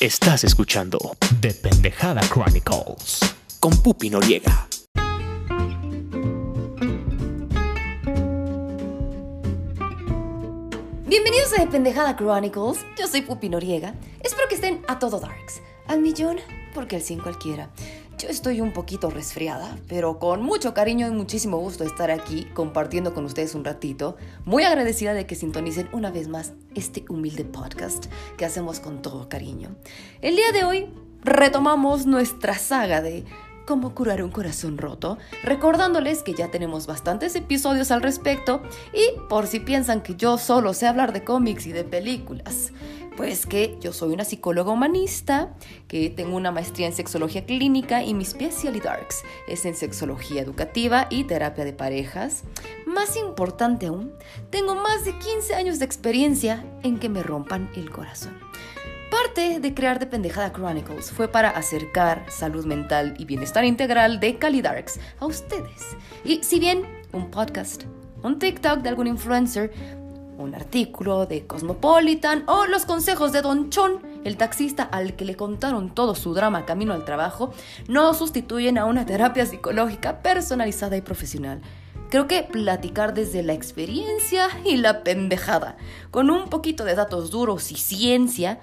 Estás escuchando The Pendejada Chronicles con Pupi Noriega. Bienvenidos a The Pendejada Chronicles. Yo soy Pupi Noriega. Espero que estén a todo darks. Al millón, porque al 100 cualquiera. Yo estoy un poquito resfriada, pero con mucho cariño y muchísimo gusto estar aquí compartiendo con ustedes un ratito. Muy agradecida de que sintonicen una vez más este humilde podcast que hacemos con todo cariño. El día de hoy retomamos nuestra saga de cómo curar un corazón roto, recordándoles que ya tenemos bastantes episodios al respecto y por si piensan que yo solo sé hablar de cómics y de películas, pues que yo soy una psicóloga humanista, que tengo una maestría en sexología clínica y mi especialidad es en sexología educativa y terapia de parejas. Más importante aún, tengo más de 15 años de experiencia en que me rompan el corazón. Parte de crear de Pendejada Chronicles fue para acercar salud mental y bienestar integral de Calidarks a ustedes. Y si bien un podcast, un TikTok de algún influencer, un artículo de Cosmopolitan o los consejos de Don Chon, el taxista al que le contaron todo su drama camino al trabajo, no sustituyen a una terapia psicológica personalizada y profesional. Creo que platicar desde la experiencia y la pendejada, con un poquito de datos duros y ciencia,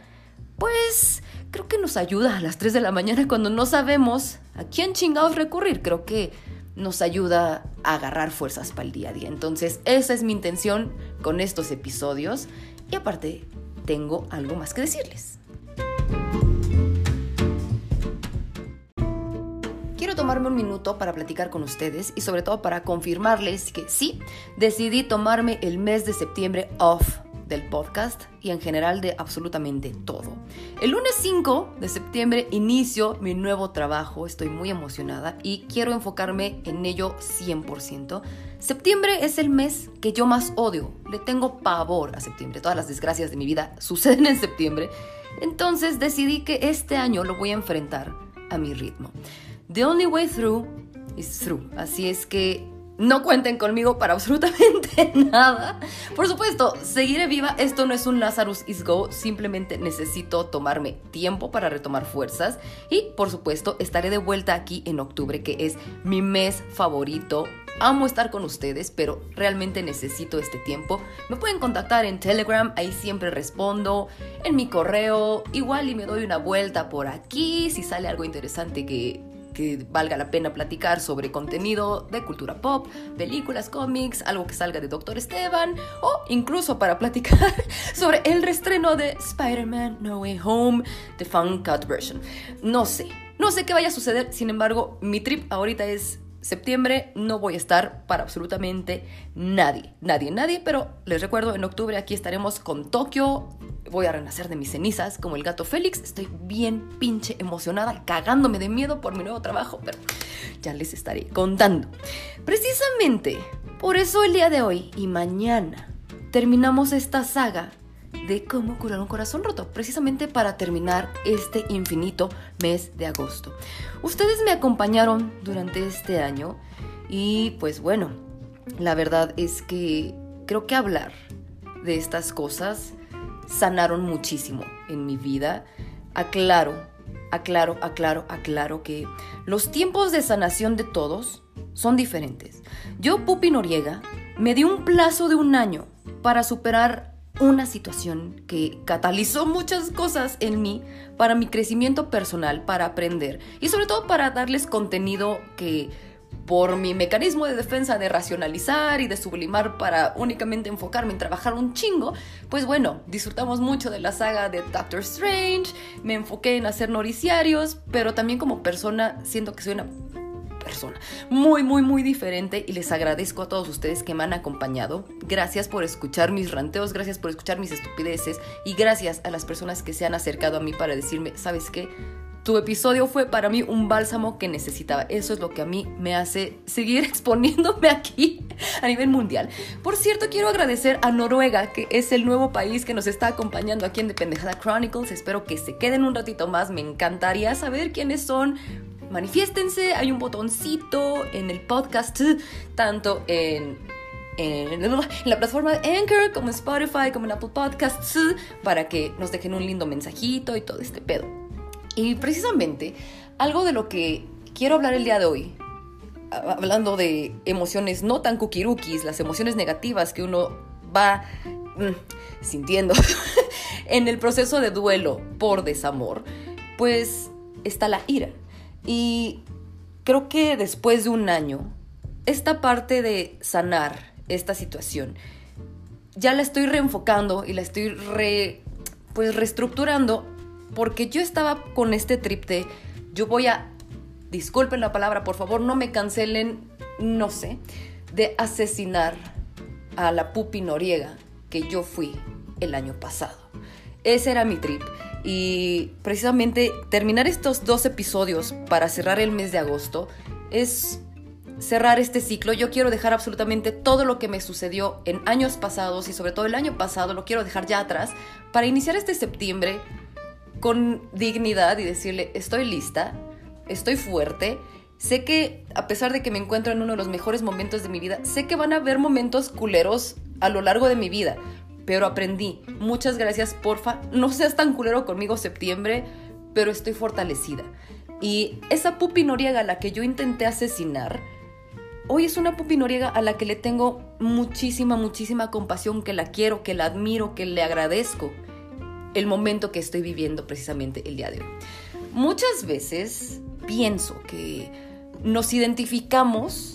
pues creo que nos ayuda a las 3 de la mañana cuando no sabemos a quién chingados recurrir. Creo que nos ayuda a agarrar fuerzas para el día a día. Entonces, esa es mi intención con estos episodios. Y aparte, tengo algo más que decirles. Quiero tomarme un minuto para platicar con ustedes y sobre todo para confirmarles que sí, decidí tomarme el mes de septiembre off del podcast y en general de absolutamente todo. El lunes 5 de septiembre inicio mi nuevo trabajo, estoy muy emocionada y quiero enfocarme en ello 100%. Septiembre es el mes que yo más odio, le tengo pavor a septiembre, todas las desgracias de mi vida suceden en septiembre, entonces decidí que este año lo voy a enfrentar a mi ritmo. The only way through is through, así es que no cuenten conmigo para absolutamente nada. Por supuesto, seguiré viva. Esto no es un Lazarus is Go. Simplemente necesito tomarme tiempo para retomar fuerzas. Y, por supuesto, estaré de vuelta aquí en octubre, que es mi mes favorito. Amo estar con ustedes, pero realmente necesito este tiempo. Me pueden contactar en Telegram, ahí siempre respondo. En mi correo, igual y me doy una vuelta por aquí si sale algo interesante que que valga la pena platicar sobre contenido de cultura pop, películas, cómics, algo que salga de Doctor Esteban o incluso para platicar sobre el restreno de Spider-Man No Way Home, The Fun Cut Version. No sé, no sé qué vaya a suceder, sin embargo, mi trip ahorita es septiembre no voy a estar para absolutamente nadie, nadie, nadie, pero les recuerdo, en octubre aquí estaremos con Tokio, voy a renacer de mis cenizas como el gato Félix, estoy bien pinche emocionada, cagándome de miedo por mi nuevo trabajo, pero ya les estaré contando. Precisamente, por eso el día de hoy y mañana terminamos esta saga de cómo curar un corazón roto, precisamente para terminar este infinito mes de agosto. Ustedes me acompañaron durante este año y pues bueno, la verdad es que creo que hablar de estas cosas sanaron muchísimo en mi vida. Aclaro, aclaro, aclaro, aclaro que los tiempos de sanación de todos son diferentes. Yo, Pupi Noriega, me di un plazo de un año para superar una situación que catalizó muchas cosas en mí para mi crecimiento personal, para aprender y sobre todo para darles contenido que por mi mecanismo de defensa de racionalizar y de sublimar para únicamente enfocarme en trabajar un chingo, pues bueno, disfrutamos mucho de la saga de Doctor Strange, me enfoqué en hacer noriciarios, pero también como persona siento que soy una persona. Muy, muy, muy diferente y les agradezco a todos ustedes que me han acompañado. Gracias por escuchar mis ranteos, gracias por escuchar mis estupideces y gracias a las personas que se han acercado a mí para decirme, ¿sabes qué? Tu episodio fue para mí un bálsamo que necesitaba. Eso es lo que a mí me hace seguir exponiéndome aquí a nivel mundial. Por cierto, quiero agradecer a Noruega, que es el nuevo país que nos está acompañando aquí en The Pendejada Chronicles. Espero que se queden un ratito más. Me encantaría saber quiénes son manifiéstense, hay un botoncito en el podcast, tanto en en, la plataforma de Anchor, como en Spotify, como en Apple Podcasts, para que nos dejen un lindo mensajito y todo este pedo. Y precisamente, algo de lo que quiero hablar el día de hoy, hablando de emociones no tan kukirukis, las emociones negativas que uno va mm, sintiendo en el proceso de duelo por desamor, pues está la ira. Y creo que después de un año, esta parte de sanar esta situación, ya la estoy reenfocando y la estoy re, pues reestructurando porque yo estaba con este trip de yo voy a disculpen la palabra, por favor, no me cancelen, no sé, de asesinar a la Pupi Noriega que yo fui el año pasado. Ese era mi trip. Y precisamente terminar estos dos episodios para cerrar el mes de agosto es cerrar este ciclo. Yo quiero dejar absolutamente todo lo que me sucedió en años pasados y sobre todo el año pasado lo quiero dejar ya atrás para iniciar este septiembre con dignidad y decirle, estoy lista, estoy fuerte. Sé que a pesar de que me encuentro en uno de los mejores momentos de mi vida, sé que van a haber momentos culeros a lo largo de mi vida, pero aprendí. Muchas gracias, porfa. No seas tan culero conmigo septiembre, pero estoy fortalecida. Y esa pupi noriega a la que yo intenté asesinar, hoy es una pupi noriega a la que le tengo muchísima, muchísima compasión, que la quiero, que la admiro, que le agradezco el momento que estoy viviendo precisamente el día de hoy. Muchas veces pienso que nos identificamos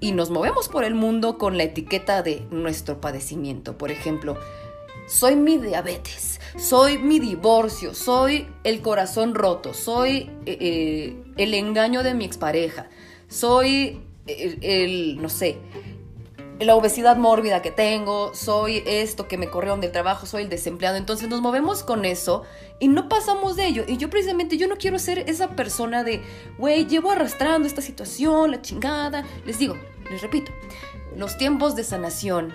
y nos movemos por el mundo con la etiqueta de nuestro padecimiento. Por ejemplo, soy mi diabetes, soy mi divorcio, soy el corazón roto, soy eh, eh, el engaño de mi expareja, soy el, el, no sé, la obesidad mórbida que tengo, soy esto que me corrieron del trabajo, soy el desempleado. Entonces nos movemos con eso y no pasamos de ello. Y yo precisamente, yo no quiero ser esa persona de, güey, llevo arrastrando esta situación, la chingada. Les digo, les repito, los tiempos de sanación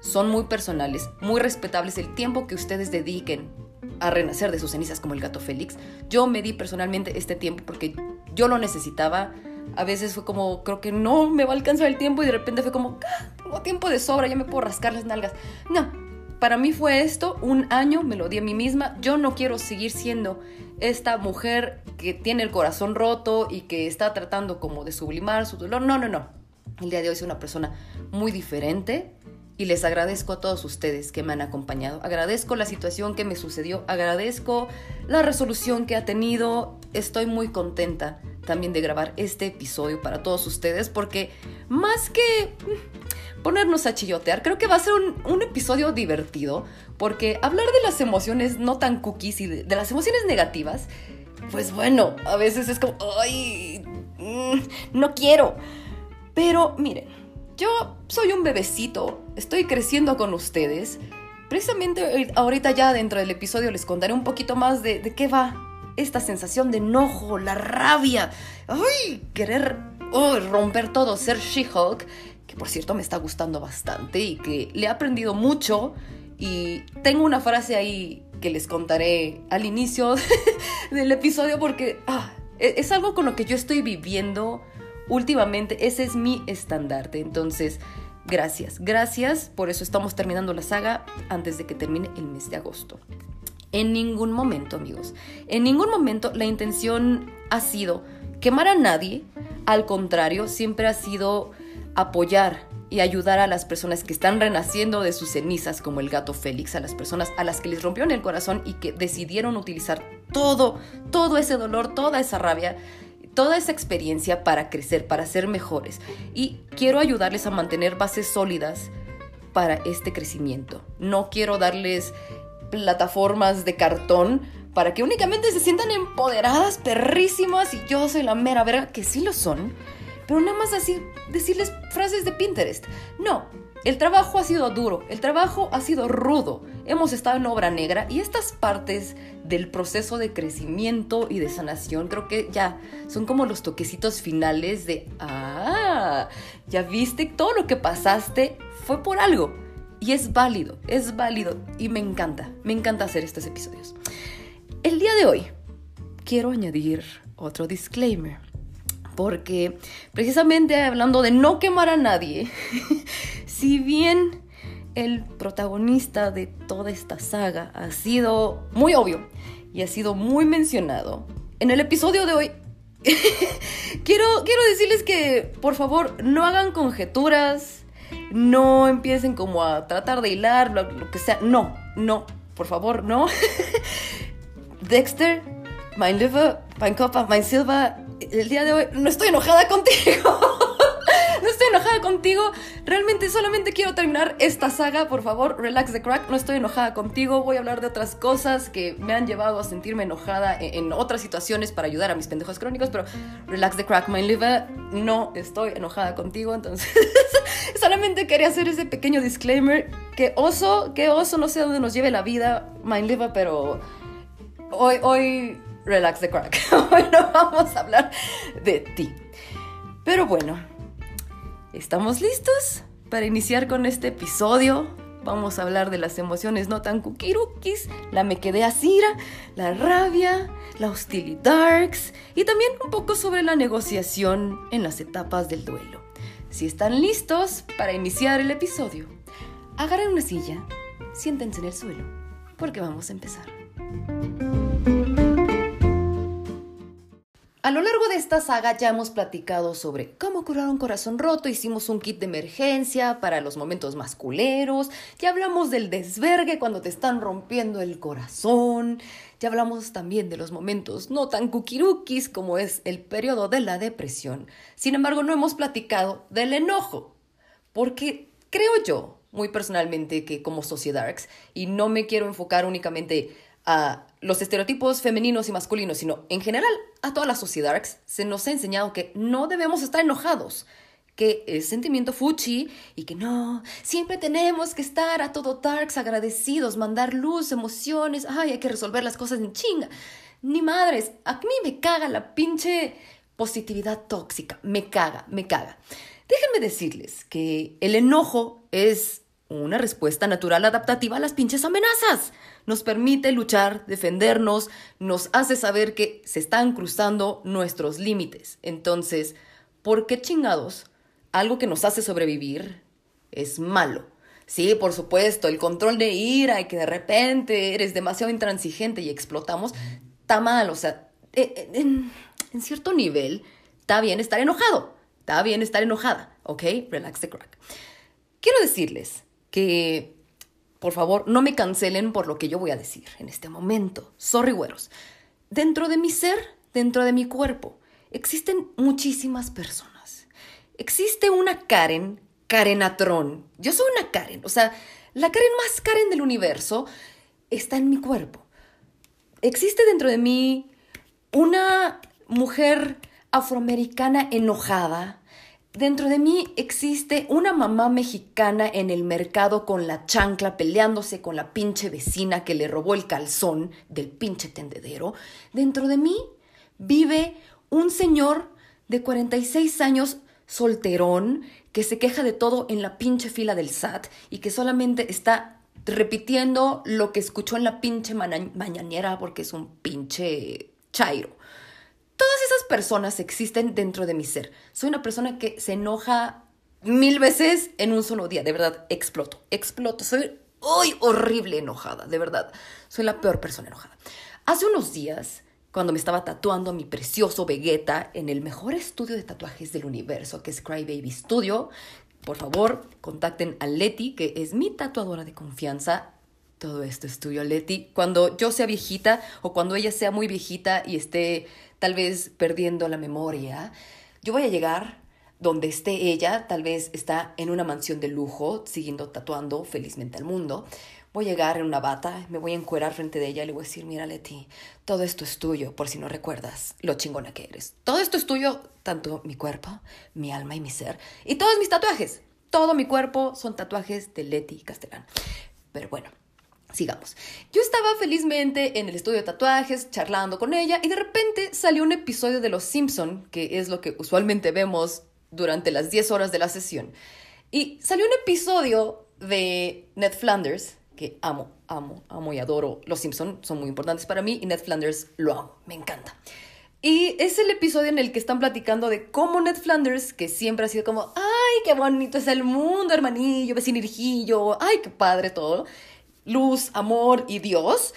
son muy personales, muy respetables. El tiempo que ustedes dediquen a renacer de sus cenizas como el gato Félix, yo me di personalmente este tiempo porque yo lo necesitaba a veces fue como, creo que no me va a alcanzar el tiempo y de repente fue como, ah, tengo tiempo de sobra, ya me puedo rascar las nalgas. No, para mí fue esto, un año me lo di a mí misma, yo no quiero seguir siendo esta mujer que tiene el corazón roto y que está tratando como de sublimar su dolor. No, no, no. El día de hoy soy una persona muy diferente y les agradezco a todos ustedes que me han acompañado. Agradezco la situación que me sucedió, agradezco la resolución que ha tenido. Estoy muy contenta también de grabar este episodio para todos ustedes porque más que ponernos a chillotear, creo que va a ser un, un episodio divertido porque hablar de las emociones no tan cookies y de, de las emociones negativas, pues bueno, a veces es como, ay, mm, no quiero. Pero miren, yo soy un bebecito, estoy creciendo con ustedes. Precisamente ahorita ya dentro del episodio les contaré un poquito más de, qué va esta sensación de enojo, la rabia, ay, querer oh, romper todo, ser She-Hulk, que por cierto me está gustando bastante y que le he aprendido mucho. Y tengo una frase ahí que les contaré al inicio del episodio porque ah, es algo con lo que yo estoy viviendo últimamente. Ese es mi estandarte. Entonces, gracias, gracias. Por eso estamos terminando la saga antes de que termine el mes de agosto. En ningún momento, amigos, en ningún momento la intención ha sido quemar a nadie. Al contrario, siempre ha sido apoyar y ayudar a las personas que están renaciendo de sus cenizas, como el gato Félix, a las personas a las que les rompieron el corazón y que decidieron utilizar todo, todo ese dolor, toda esa rabia, toda esa experiencia para crecer, para ser mejores. Y quiero ayudarles a mantener bases sólidas para este crecimiento. No quiero darles plataformas de cartón para que únicamente se sientan empoderadas, perrísimas y yo soy la mera verga, que sí lo son, pero nada más así decirles frases de Pinterest. No, el trabajo ha sido duro, el trabajo ha sido rudo, hemos estado en obra negra y estas partes del proceso de crecimiento y de sanación creo que ya son como los toquecitos finales de, ah, ya viste todo lo que pasaste fue por algo. Y es válido, es válido y me encanta, me encanta hacer estos episodios. El día de hoy quiero añadir otro disclaimer, porque precisamente hablando de no quemar a nadie, si bien el protagonista de toda esta saga ha sido muy obvio y ha sido muy mencionado, en el episodio de hoy quiero, quiero decirles que por favor no hagan conjeturas, no empiecen como a tratar de hilar, lo, que sea. No, no, por favor, no. Dexter, Mein Liver, Mein Copa, Mein Silva, el día de hoy no estoy enojada contigo. no estoy enojada contigo. Realmente solamente quiero terminar esta saga. Por favor, relax the crack. No estoy enojada contigo. Voy a hablar de otras cosas que me han llevado a sentirme enojada en, en otras situaciones para ayudar a mis pendejos crónicos. Pero relax the crack, my liver. No estoy enojada contigo. Entonces, solamente quería hacer ese pequeño disclaimer. Que oso, que oso, no sé dónde nos lleve la vida, my liver, pero hoy, hoy, relax the crack. hoy no vamos a hablar de ti. Pero bueno, ¿Estamos listos para iniciar con este episodio? Vamos a hablar de las emociones no tan kukirukis, la me quedé asira, la rabia, la hostilidad y también un poco sobre la negociación en las etapas del duelo. Si están listos para iniciar el episodio, agarren una silla, siéntense en el suelo, porque vamos a empezar. A lo largo de esta saga ya hemos platicado sobre cómo curar un corazón roto, hicimos un kit de emergencia para los momentos más culeros, ya hablamos del desvergue cuando te están rompiendo el corazón, ya hablamos también de los momentos no tan kukirukis como es el periodo de la depresión. Sin embargo, no hemos platicado del enojo, porque creo yo, muy personalmente, que como sociedad, y no me quiero enfocar únicamente a los estereotipos femeninos y masculinos, sino en general a toda la sociedad, se nos ha enseñado que no debemos estar enojados, que es sentimiento fuchi y que no, siempre tenemos que estar a todo darks agradecidos, mandar luz, emociones, ay, hay que resolver las cosas en chinga. Ni madres, a mí me caga la pinche positividad tóxica, me caga, me caga. Déjenme decirles que el enojo es una respuesta natural adaptativa a las pinches amenazas. Nos permite luchar, defendernos, nos hace saber que se están cruzando nuestros límites. Entonces, ¿por qué chingados algo que nos hace sobrevivir es malo? Sí, por supuesto, el control de ira y que de repente eres demasiado intransigente y explotamos, está mal. O sea, e, e, en, en cierto nivel, está bien estar enojado, está bien estar enojada, ¿ok? Relax the crack. Quiero decirles que por favor no me cancelen por lo que yo voy a decir en este momento. Sorry, güeros. Dentro de mi ser, dentro de mi cuerpo, existen muchísimas personas. Existe una Karen, Karenatrón. Yo soy una Karen, o sea, la Karen más Karen del universo está en mi cuerpo. Existe dentro de mí una mujer afroamericana enojada, Dentro de mí existe una mamá mexicana en el mercado con la chancla peleándose con la pinche vecina que le robó el calzón del pinche tendedero. Dentro de mí vive un señor de 46 años solterón que se queja de todo en la pinche fila del SAT y que solamente está repitiendo lo que escuchó en la pinche mañanera porque es un pinche chairo. Todas esas personas existen dentro de mi ser. Soy una persona que se enoja mil veces en un solo día. De verdad, exploto, exploto. Soy hoy horrible enojada, de verdad. Soy la peor persona enojada. Hace unos días, cuando me estaba tatuando a mi precioso Vegeta en el mejor estudio de tatuajes del universo, que es Crybaby Studio, por favor, contacten a Leti, que es mi tatuadora de confianza. Todo esto es tuyo, Leti. Cuando yo sea viejita o cuando ella sea muy viejita y esté tal vez perdiendo la memoria, yo voy a llegar donde esté ella, tal vez está en una mansión de lujo, siguiendo tatuando felizmente al mundo. Voy a llegar en una bata, me voy a encuerar frente de ella y le voy a decir, mira Leti, todo esto es tuyo, por si no recuerdas lo chingona que eres. Todo esto es tuyo, tanto mi cuerpo, mi alma y mi ser, y todos mis tatuajes. Todo mi cuerpo son tatuajes de Leti Castellán. Pero bueno, Sigamos. Yo estaba felizmente en el estudio de tatuajes, charlando con ella, y de repente salió un episodio de Los Simpson, que es lo que usualmente vemos durante las 10 horas de la sesión. Y salió un episodio de Ned Flanders, que amo, amo, amo y adoro. Los Simpson son muy importantes para mí y Ned Flanders lo amo, me encanta. Y es el episodio en el que están platicando de cómo Ned Flanders, que siempre ha sido como, ay, qué bonito es el mundo, hermanillo, vecinirjillo, ay, qué padre todo. Luz, amor y Dios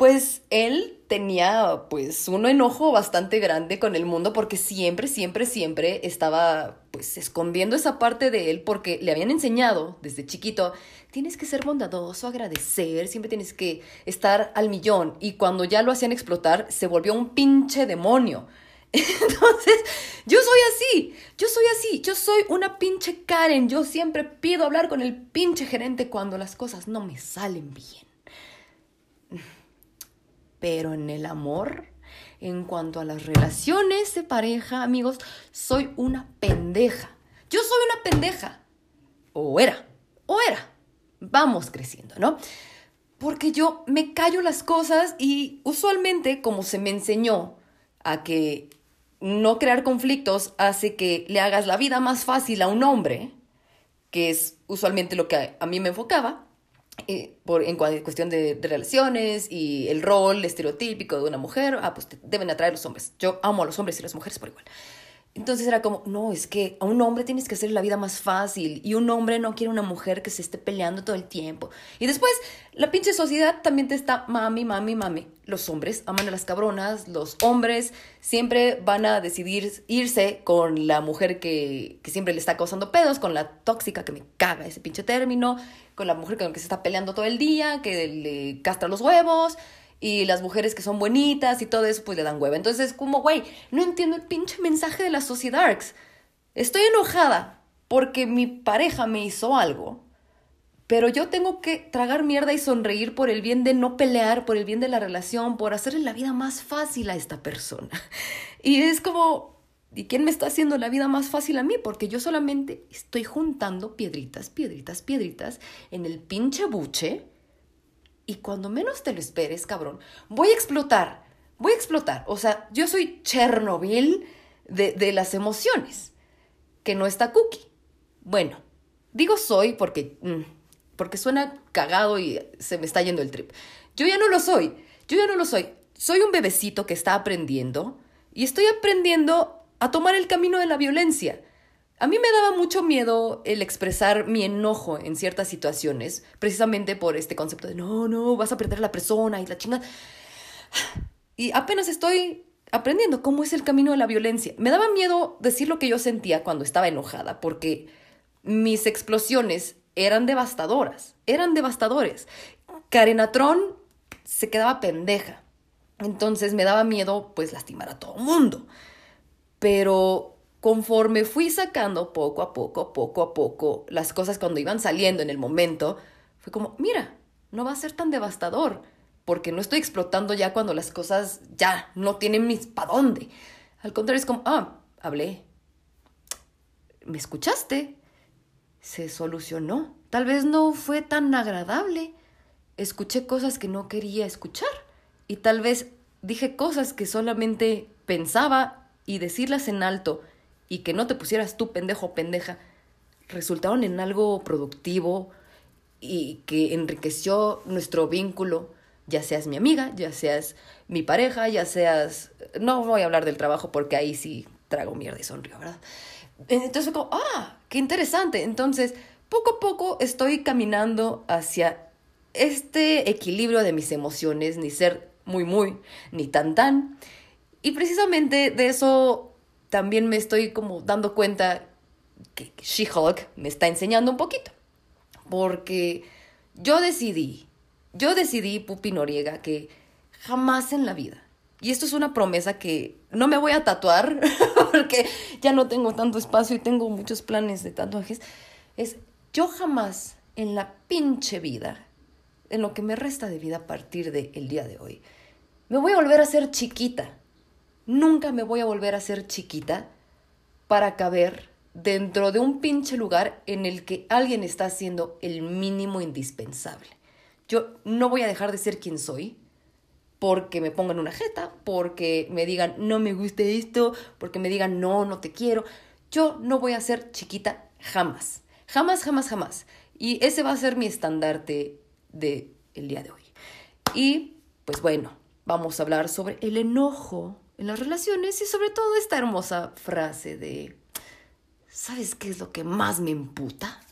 pues él tenía pues un enojo bastante grande con el mundo porque siempre, siempre, siempre estaba pues escondiendo esa parte de él porque le habían enseñado desde chiquito, tienes que ser bondadoso, agradecer, siempre tienes que estar al millón y cuando ya lo hacían explotar se volvió un pinche demonio. Entonces, yo soy así, yo soy así, yo soy una pinche Karen, yo siempre pido hablar con el pinche gerente cuando las cosas no me salen bien. Pero en el amor, en cuanto a las relaciones de pareja, amigos, soy una pendeja. Yo soy una pendeja. O era, o era. Vamos creciendo, ¿no? Porque yo me callo las cosas y usualmente, como se me enseñó a que no crear conflictos hace que le hagas la vida más fácil a un hombre, que es usualmente lo que a, mí me enfocaba, eh, por, en cuestión de, relaciones y el rol estereotípico de una mujer, ah, pues te deben atraer los hombres. Yo amo a los hombres y las mujeres por igual. Entonces era como, no, es que a un hombre tienes que hacer la vida más fácil y un hombre no quiere una mujer que se esté peleando todo el tiempo. Y después, la pinche sociedad también te está mami, mami, mami. Los hombres aman a las cabronas, los hombres siempre van a decidir irse con la mujer que, que siempre le está causando pedos, con la tóxica que me caga ese pinche término, con la mujer con la que se está peleando todo el día, que le castra los huevos y las mujeres que son bonitas y todo eso, pues le dan hueva. Entonces, como, güey, no entiendo el pinche mensaje de la sociedad. Estoy enojada porque mi pareja me hizo algo, pero yo tengo que tragar mierda y sonreír por el bien de no pelear, por el bien de la relación, por hacerle la vida más fácil a esta persona. Y es como, ¿y quién me está haciendo la vida más fácil a mí? Porque yo solamente estoy juntando piedritas, piedritas, piedritas en el pinche buche y cuando menos te lo esperes, cabrón, voy a explotar, voy a explotar. O sea, yo soy Chernobyl de, las emociones, que no está cookie. Bueno, digo soy porque, mm, porque suena cagado y se me está yendo el trip. Yo ya no lo soy, yo ya no lo soy. Soy un bebecito que está aprendiendo y estoy aprendiendo a tomar el camino de la violencia. A mí me daba mucho miedo el expresar mi enojo en ciertas situaciones, precisamente por este concepto de no, no, vas a perder a la persona y la chingada. Y apenas estoy aprendiendo cómo es el camino de la violencia. Me daba miedo decir lo que yo sentía cuando estaba enojada, porque mis explosiones eran devastadoras, eran devastadores. Karenatron se quedaba pendeja. Entonces me daba miedo pues lastimar a todo el mundo. Pero conforme fui sacando poco a poco, poco a poco, las cosas cuando iban saliendo en el momento, fue como, mira, no va a ser tan devastador, porque no estoy explotando ya cuando las cosas ya no tienen mis pa' dónde. Al contrario, es como, ah, hablé. ¿Me escuchaste? Se solucionó. Tal vez no fue tan agradable. Escuché cosas que no quería escuchar. Y tal vez dije cosas que solamente pensaba y decirlas en alto y que no te pusieras tú pendejo o pendeja, resultaron en algo productivo y que enriqueció nuestro vínculo, ya seas mi amiga, ya seas mi pareja, ya seas... No voy a hablar del trabajo porque ahí sí trago mierda y sonrío, ¿verdad? Entonces, como, ah, qué interesante. Entonces, poco a poco estoy caminando hacia este equilibrio de mis emociones, ni ser muy, muy, ni tan, tan. Y precisamente de eso también me estoy como dando cuenta que She-Hulk me está enseñando un poquito. Porque yo decidí, yo decidí, Pupi Noriega, que jamás en la vida, y esto es una promesa que no me voy a tatuar, porque ya no tengo tanto espacio y tengo muchos planes de tatuajes, es yo jamás en la pinche vida, en lo que me resta de vida a partir del día de hoy, me voy a volver a ser chiquita. Nunca me voy a volver a ser chiquita para caber dentro de un pinche lugar en el que alguien está haciendo el mínimo indispensable. Yo no voy a dejar de ser quien soy porque me pongan una jeta, porque me digan no me gusta esto, porque me digan no, no te quiero. Yo no voy a ser chiquita jamás. Jamás, jamás, jamás. Y ese va a ser mi estandarte de el día de hoy. Y pues bueno, vamos a hablar sobre el enojo en las relaciones y sobre todo esta hermosa frase de ¿sabes qué es lo que más me emputa?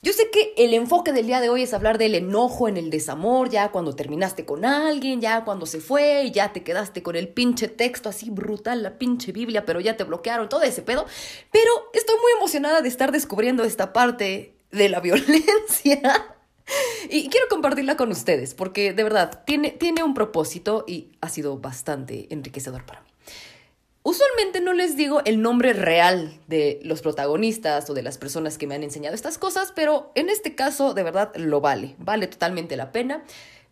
Yo sé que el enfoque del día de hoy es hablar del enojo en el desamor, ya cuando terminaste con alguien, ya cuando se fue y ya te quedaste con el pinche texto así brutal, la pinche Biblia, pero ya te bloquearon, todo ese pedo. Pero estoy muy emocionada de estar descubriendo esta parte de la violencia. Y quiero compartirla con ustedes, porque de verdad tiene, tiene un propósito y ha sido bastante enriquecedor para mí. Usualmente no les digo el nombre real de los protagonistas o de las personas que me han enseñado estas cosas, pero en este caso de verdad lo vale, vale totalmente la pena.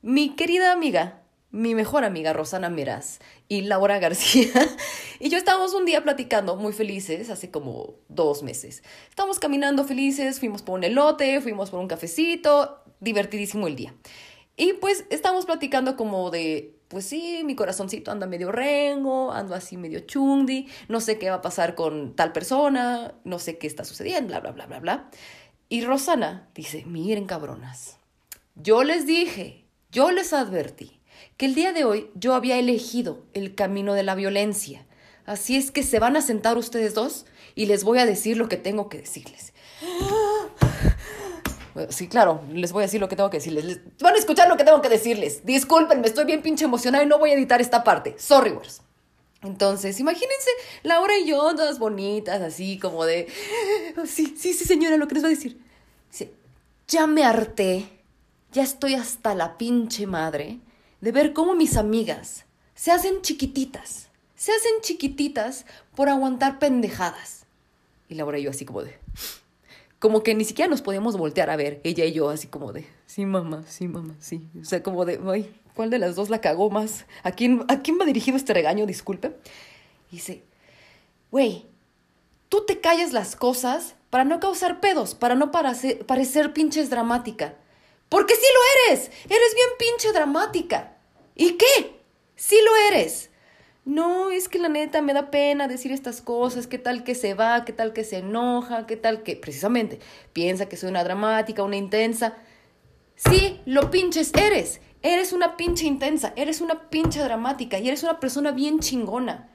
Mi querida amiga, mi mejor amiga Rosana Meraz y Laura García y yo estábamos un día platicando muy felices, hace como dos meses. Estábamos caminando felices, fuimos por un elote, fuimos por un cafecito, divertidísimo el día. Y pues estábamos platicando como de pues sí, mi corazoncito anda medio rengo, ando así medio chundi, no sé qué va a pasar con tal persona, no sé qué está sucediendo, bla, bla, bla, bla, bla. Y Rosana dice, miren cabronas, yo les dije, yo les advertí que el día de hoy yo había elegido el camino de la violencia. Así es que se van a sentar ustedes dos y les voy a decir lo que tengo que decirles. Sí, claro, les voy a decir lo que tengo que decirles. van a escuchar lo que tengo que decirles. Disculpen, me estoy bien pinche emocionada y no voy a editar esta parte. Sorry, words. Entonces, imagínense Laura y yo, todas bonitas, así como de. Sí, sí, sí, señora, lo que les voy a decir. ya me harté, ya estoy hasta la pinche madre de ver cómo mis amigas se hacen chiquititas. Se hacen chiquititas por aguantar pendejadas. Y Laura y yo, así como de como que ni siquiera nos podíamos voltear a ver, ella y yo, así como de, sí, mamá, sí, mamá, sí. O sea, como de, ay, ¿cuál de las dos la cagó más? ¿A quién, a quién va dirigido este regaño? Disculpe. Dice, güey, tú te callas las cosas para no causar pedos, para no parecer, parecer pinches dramática. Porque sí lo eres, eres bien pinche dramática. ¿Y qué? Sí lo eres no, es que la neta me da pena decir estas cosas, qué tal que se va, qué tal que se enoja, qué tal que, precisamente, piensa que soy una dramática, una intensa. Sí, lo pinches eres. Eres una pinche intensa, eres una pinche dramática y eres una persona bien chingona.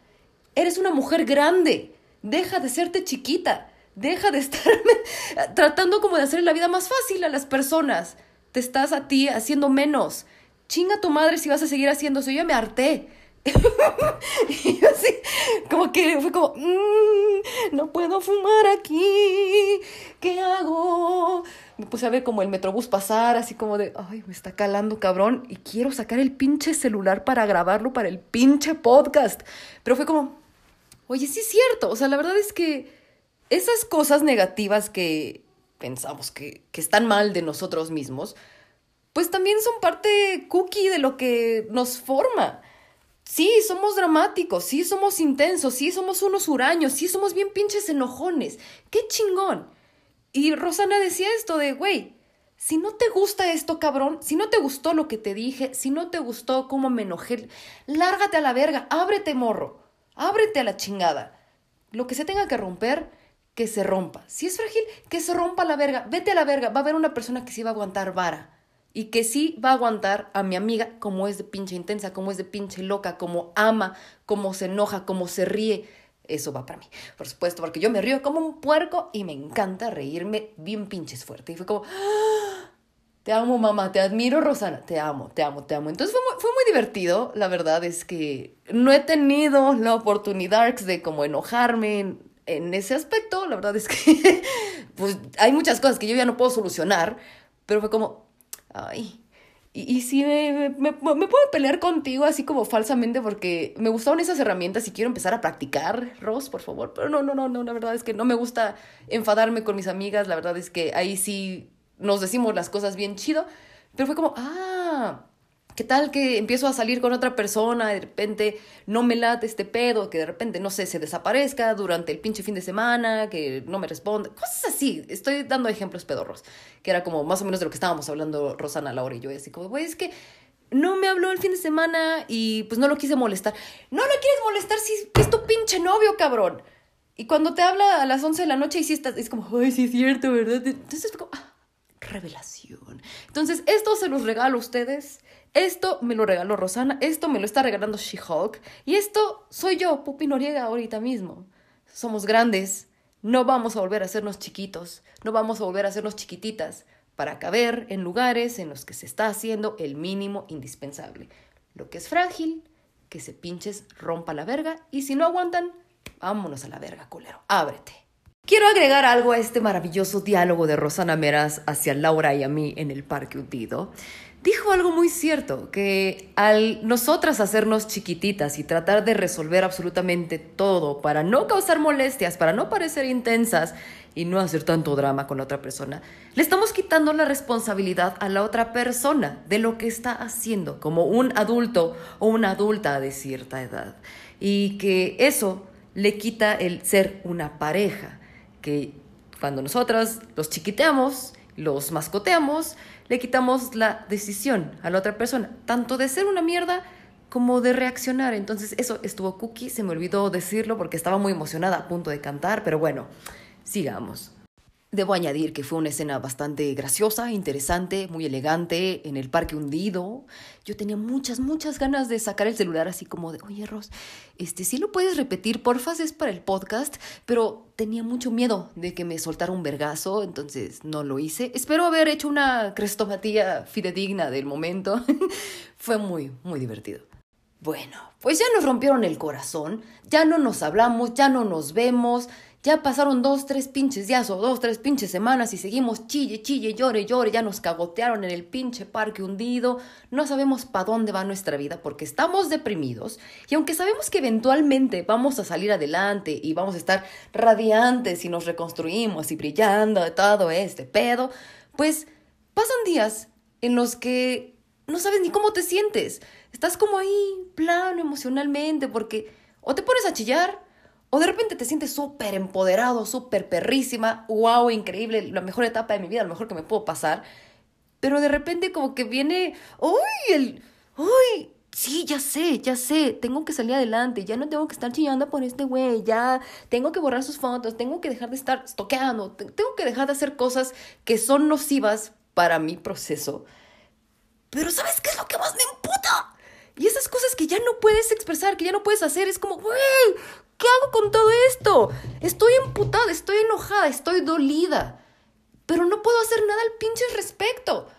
Eres una mujer grande. Deja de serte chiquita. Deja de estarme tratando como de hacer la vida más fácil a las personas. Te estás a ti haciendo menos. Chinga tu madre si vas a seguir haciendo eso. Yo ya me harté. y yo así, como que fue como, mm, no puedo fumar aquí, ¿qué hago? Me puse a ver como el metrobús pasar, así como de, ay, me está calando cabrón, y quiero sacar el pinche celular para grabarlo para el pinche podcast. Pero fue como, oye, sí es cierto, o sea, la verdad es que esas cosas negativas que pensamos que, que están mal de nosotros mismos, pues también son parte cookie de lo que nos forma. Sí, somos dramáticos, sí, somos intensos, sí, somos unos huraños, sí, somos bien pinches enojones. ¡Qué chingón! Y Rosana decía esto de, güey, si no te gusta esto, cabrón, si no te gustó lo que te dije, si no te gustó cómo me enojé, lárgate a la verga, ábrete, morro, ábrete a la chingada. Lo que se tenga que romper, que se rompa. Si es frágil, que se rompa la verga, vete a la verga, va a haber una persona que sí va a aguantar vara y que sí va a aguantar a mi amiga como es de pinche intensa, como es de pinche loca, como ama, como se enoja, como se ríe. Eso va para mí, por supuesto, porque yo me río como un puerco y me encanta reírme bien pinches fuerte. Y fue como, ¡Ah! te amo mamá, te admiro Rosana, te amo, te amo, te amo. Entonces fue muy, fue muy divertido, la verdad es que no he tenido la oportunidad de como enojarme en, en ese aspecto, la verdad es que pues hay muchas cosas que yo ya no puedo solucionar, pero fue como, ay, y, y sí, me, me, me, puedo pelear contigo así como falsamente porque me gustaban esas herramientas y quiero empezar a practicar, Ross, por favor. Pero no, no, no, no, la verdad es que no me gusta enfadarme con mis amigas, la verdad es que ahí sí nos decimos las cosas bien chido. Pero fue como, ah, ¿Qué tal que empiezo a salir con otra persona, de repente no me late este pedo, que de repente, no sé, se desaparezca durante el pinche fin de semana, que no me responde, cosas así. Estoy dando ejemplos pedorros, que era como más o menos de lo que estábamos hablando Rosana, Laura y yo, así como, güey, es que no me habló el fin de semana y pues no lo quise molestar. No lo quieres molestar si es tu pinche novio, cabrón. Y cuando te habla a las 11 de la noche y si estás, es como, ay, sí es cierto, ¿verdad? Entonces, como, ah, revelación. Entonces, esto se los regalo a ustedes. Esto me lo regaló Rosana, esto me lo está regalando She-Hulk y esto soy yo, Pupi Noriega, ahorita mismo. Somos grandes, No vamos a volver a hacernos chiquitos, no vamos a volver a hacernos chiquititas para caber en lugares en los que se está haciendo el mínimo indispensable. Lo que es frágil, que se pinches, rompa la verga y si no aguantan, vámonos a la verga, culero. Ábrete. Quiero agregar algo a este maravilloso diálogo de Rosana Meras hacia Laura y a mí en el Parque Hundido. Dijo algo muy cierto, que al nosotras hacernos chiquititas y tratar de resolver absolutamente todo para no causar molestias, para no parecer intensas y no hacer tanto drama con otra persona, le estamos quitando la responsabilidad a la otra persona de lo que está haciendo como un adulto o una adulta de cierta edad. Y que eso le quita el ser una pareja que cuando nosotros los chiquiteamos, los mascoteamos, le quitamos la decisión a la otra persona, tanto de ser una mierda como de reaccionar. Entonces eso estuvo cookie, se me olvidó decirlo porque estaba muy emocionada a punto de cantar, pero bueno, sigamos. Debo añadir que fue una escena bastante graciosa, interesante, muy elegante, en el parque hundido. Yo tenía muchas, muchas ganas de sacar el celular así como de, oye Ros, este, sí lo puedes repetir, porfas, es para el podcast, pero tenía mucho miedo de que me soltara un vergazo, entonces no lo hice. Espero haber hecho una crestomatía fidedigna del momento. fue muy, muy divertido. Bueno, pues ya nos rompieron el corazón, ya no nos hablamos, ya no nos vemos, ya pasaron dos, tres pinches días o dos, tres pinches semanas y seguimos chille, chille, llore, llore, ya nos cagotearon en el pinche parque hundido, no sabemos para dónde va nuestra vida porque estamos deprimidos y aunque sabemos que eventualmente vamos a salir adelante y vamos a estar radiantes y nos reconstruimos y brillando de todo este pedo, pues pasan días en los que no sabes ni cómo te sientes, estás como ahí plano emocionalmente porque o te pones a chillar, o de repente te sientes súper empoderado, súper perrísima, wow, increíble, la mejor etapa de mi vida, lo mejor que me puedo pasar. Pero de repente como que viene, uy, el, uy, sí, ya sé, ya sé, tengo que salir adelante, ya no tengo que estar chillando por este güey, ya tengo que borrar sus fotos, tengo que dejar de estar toqueando, tengo que dejar de hacer cosas que son nocivas para mi proceso. Pero ¿sabes qué es lo que más me emputa? Y esas cosas que ya no puedes expresar, que ya no puedes hacer, es como, güey, ¿Qué hago con todo esto? Estoy emputada, estoy enojada, estoy dolida. Pero no puedo hacer nada al pinche respecto.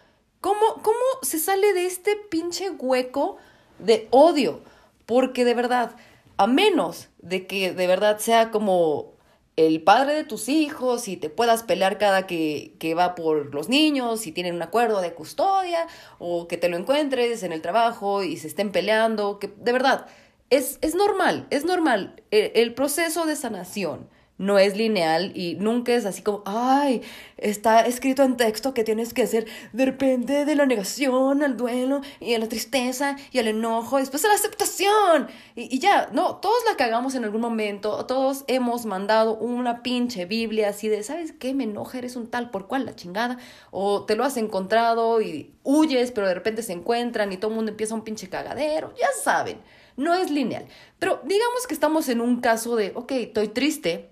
¿Cómo, ¿Cómo se sale de este pinche hueco de odio? Porque de verdad, a menos de que de verdad sea como el padre de tus hijos y te puedas pelear cada que, que va por los niños, si tienen un acuerdo de custodia, o que te lo encuentres en el trabajo y se estén peleando, que de verdad, es, es normal, es normal. El, el, proceso de sanación no es lineal y nunca es así como, ay, está escrito en texto que tienes que hacer de repente de la negación al duelo y a la tristeza y al enojo, después a la aceptación. Y, y ya, no, todos la cagamos en algún momento, todos hemos mandado una pinche Biblia así de, ¿sabes qué? Me enoja, eres un tal por cual, la chingada. O te lo has encontrado y huyes, pero de repente se encuentran y todo el mundo empieza un pinche cagadero, ya saben. No es lineal. Pero digamos que estamos en un caso de, ok, estoy triste,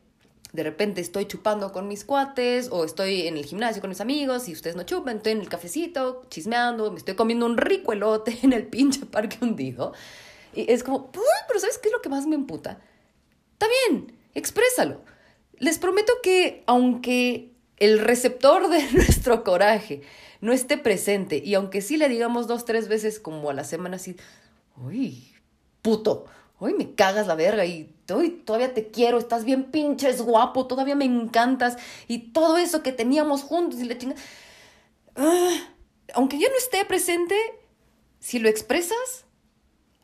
de repente estoy chupando con mis cuates o estoy en el gimnasio con mis amigos y ustedes no chupan, estoy en el cafecito chismeando, me estoy comiendo un rico elote en el pinche parque hundido. Y es como, pero ¿sabes qué es lo que más me emputa? Está bien, exprésalo. Les prometo que aunque el receptor de nuestro coraje no esté presente y aunque sí le digamos dos, tres veces como a la semana así, uy, puto, hoy me cagas la verga y hoy todavía te quiero, estás bien pinches guapo, todavía me encantas y todo eso que teníamos juntos y la chinga. Ah, aunque yo no esté presente, si lo expresas,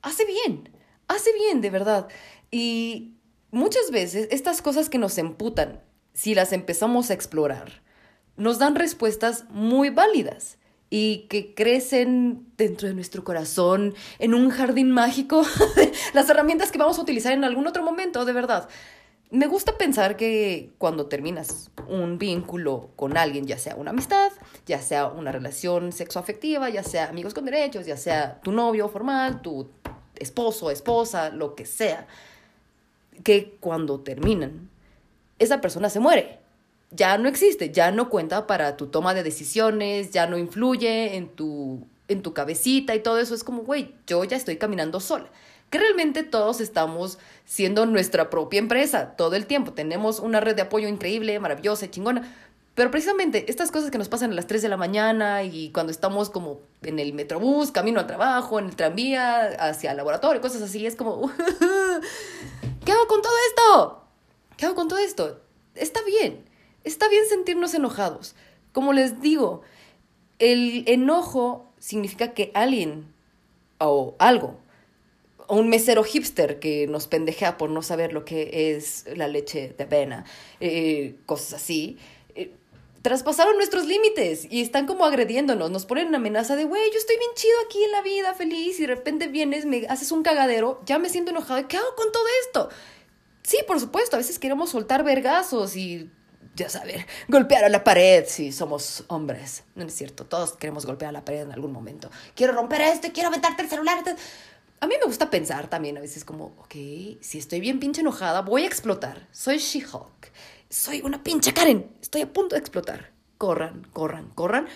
hace bien, hace bien de verdad. Y muchas veces estas cosas que nos emputan, si las empezamos a explorar, nos dan respuestas muy válidas y que crecen dentro de nuestro corazón en un jardín mágico, las herramientas que vamos a utilizar en algún otro momento, de verdad. Me gusta pensar que cuando terminas un vínculo con alguien, ya sea una amistad, ya sea una relación sexoafectiva, ya sea amigos con derechos, ya sea tu novio formal, tu esposo, esposa, lo que sea, que cuando terminan, esa persona se muere ya no existe, ya no cuenta para tu toma de decisiones, ya no influye en tu, en tu cabecita y todo eso. Es como, güey, yo ya estoy caminando sola. que realmente todos estamos siendo nuestra propia empresa todo el tiempo. Tenemos una red de apoyo increíble, maravillosa chingona. Pero precisamente estas cosas que nos pasan a las 3 de la mañana y cuando estamos como en el metrobús, camino al trabajo, en el tranvía, hacia el laboratorio, cosas así, es como, ¿qué hago con todo esto? ¿Qué hago con todo esto? Está bien, está bien sentirnos enojados. Como les digo, el enojo significa que alguien o algo, o un mesero hipster que nos pendejea por no saber lo que es la leche de avena, eh, cosas así, eh, traspasaron nuestros límites y están como agrediéndonos, nos ponen una amenaza de, güey, yo estoy bien chido aquí en la vida, feliz, y de repente vienes, me haces un cagadero, ya me siento enojado, ¿qué hago con todo esto? Sí, por supuesto, a veces queremos soltar vergazos y ya saber, golpear a la pared si somos hombres. No es cierto, todos queremos golpear a la pared en algún momento. Quiero romper esto, quiero aventarte el celular. A mí me gusta pensar también a veces como, ok, si estoy bien pinche enojada, voy a explotar. Soy She-Hulk. Soy una pinche Karen. Estoy a punto de explotar. Corran, corran, corran.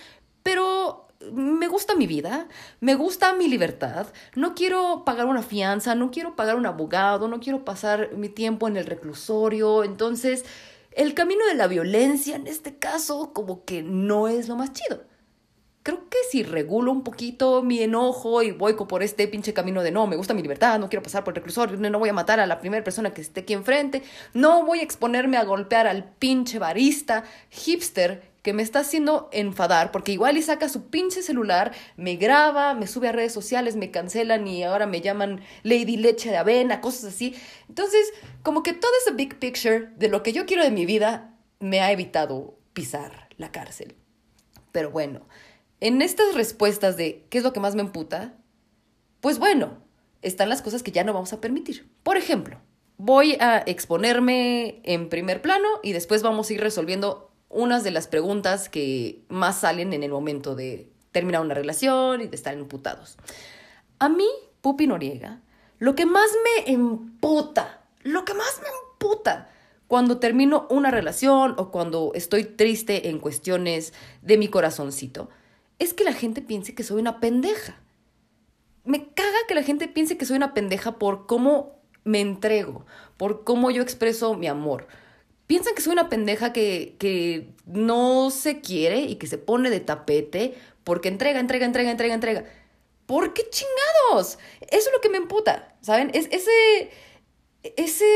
Pero me gusta mi vida, me gusta mi libertad, no quiero pagar una fianza, no quiero pagar un abogado, no quiero pasar mi tiempo en el reclusorio, entonces el camino de la violencia en este caso como que no es lo más chido. Creo que si regulo un poquito mi enojo y voy por este pinche camino de no, me gusta mi libertad, no quiero pasar por el reclusorio, no voy a matar a la primera persona que esté aquí enfrente, no voy a exponerme a golpear al pinche barista hipster que me está haciendo enfadar, porque igual y saca su pinche celular, me graba, me sube a redes sociales, me cancelan y ahora me llaman Lady Leche de Avena, cosas así. Entonces, como que todo ese big picture de lo que yo quiero de mi vida me ha evitado pisar la cárcel. Pero bueno, en estas respuestas de qué es lo que más me emputa, pues bueno, están las cosas que ya no vamos a permitir. Por ejemplo, voy a exponerme en primer plano y después vamos a ir resolviendo unas de las preguntas que más salen en el momento de terminar una relación y de estar imputados. A mí, Pupi Noriega, lo que más me emputa, lo que más me emputa cuando termino una relación o cuando estoy triste en cuestiones de mi corazoncito, es que la gente piense que soy una pendeja. Me caga que la gente piense que soy una pendeja por cómo me entrego, por cómo yo expreso mi amor, piensan que soy una pendeja que, que no se quiere y que se pone de tapete porque entrega, entrega, entrega, entrega, entrega. ¿Por qué chingados? Eso es lo que me emputa, ¿saben? Es ese, ese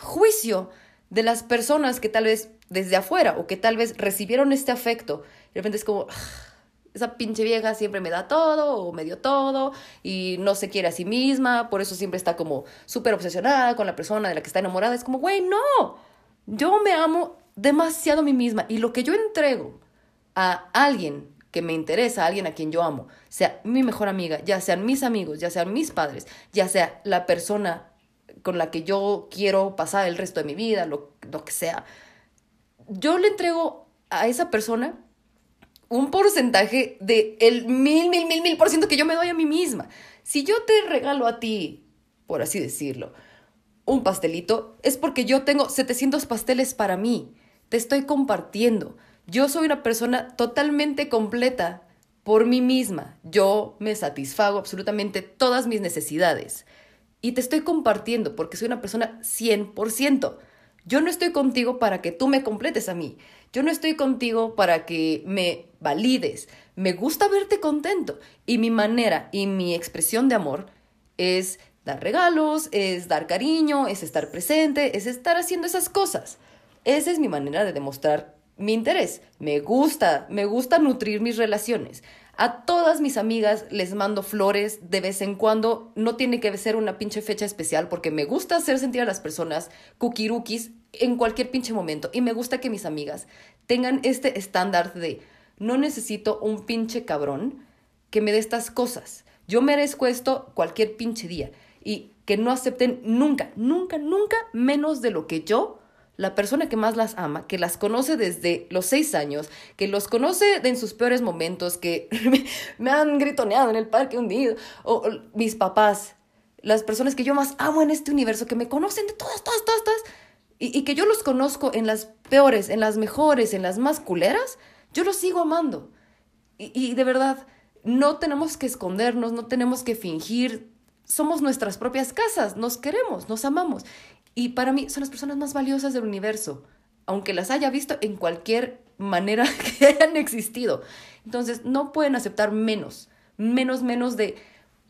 juicio de las personas que tal vez desde afuera o que tal vez recibieron este afecto, de repente es como, esa pinche vieja siempre me da todo o me dio todo y no se quiere a sí misma, por eso siempre está como súper obsesionada con la persona de la que está enamorada. Es como, güey, no, yo me amo demasiado a mí misma y lo que yo entrego a alguien que me interesa, a alguien a quien yo amo, sea mi mejor amiga, ya sean mis amigos, ya sean mis padres, ya sea la persona con la que yo quiero pasar el resto de mi vida, lo, que sea, yo le entrego a esa persona un porcentaje de el mil, mil, mil, mil por ciento que yo me doy a mí misma. Si yo te regalo a ti, por así decirlo, un pastelito, es porque yo tengo 700 pasteles para mí. Te estoy compartiendo. Yo soy una persona totalmente completa por mí misma. Yo me satisfago absolutamente todas mis necesidades. Y te estoy compartiendo porque soy una persona 100%. Yo no estoy contigo para que tú me completes a mí. Yo no estoy contigo para que me valides. Me gusta verte contento. Y mi manera y mi expresión de amor es dar regalos, es dar cariño, es estar presente, es estar haciendo esas cosas. Esa es mi manera de demostrar mi interés. Me gusta, me gusta nutrir mis relaciones. A todas mis amigas les mando flores de vez en cuando. No tiene que ser una pinche fecha especial porque me gusta hacer sentir a las personas kukirukis en cualquier pinche momento. Y me gusta que mis amigas tengan este estándar de no necesito un pinche cabrón que me dé estas cosas. Yo merezco esto cualquier pinche día y que no acepten nunca, nunca, nunca menos de lo que yo, la persona que más las ama, que las conoce desde los seis años, que los conoce en sus peores momentos, que me, han gritoneado en el parque hundido, o, o mis papás, las personas que yo más amo en este universo, que me conocen de todas, todas, todas, todas, y, que yo los conozco en las peores, en las mejores, en las más culeras, yo los sigo amando. Y de verdad, no tenemos que escondernos, no tenemos que fingir somos nuestras propias casas, nos queremos, nos amamos. Y para mí son las personas más valiosas del universo, aunque las haya visto en cualquier manera que hayan existido. Entonces, no pueden aceptar menos, menos, menos de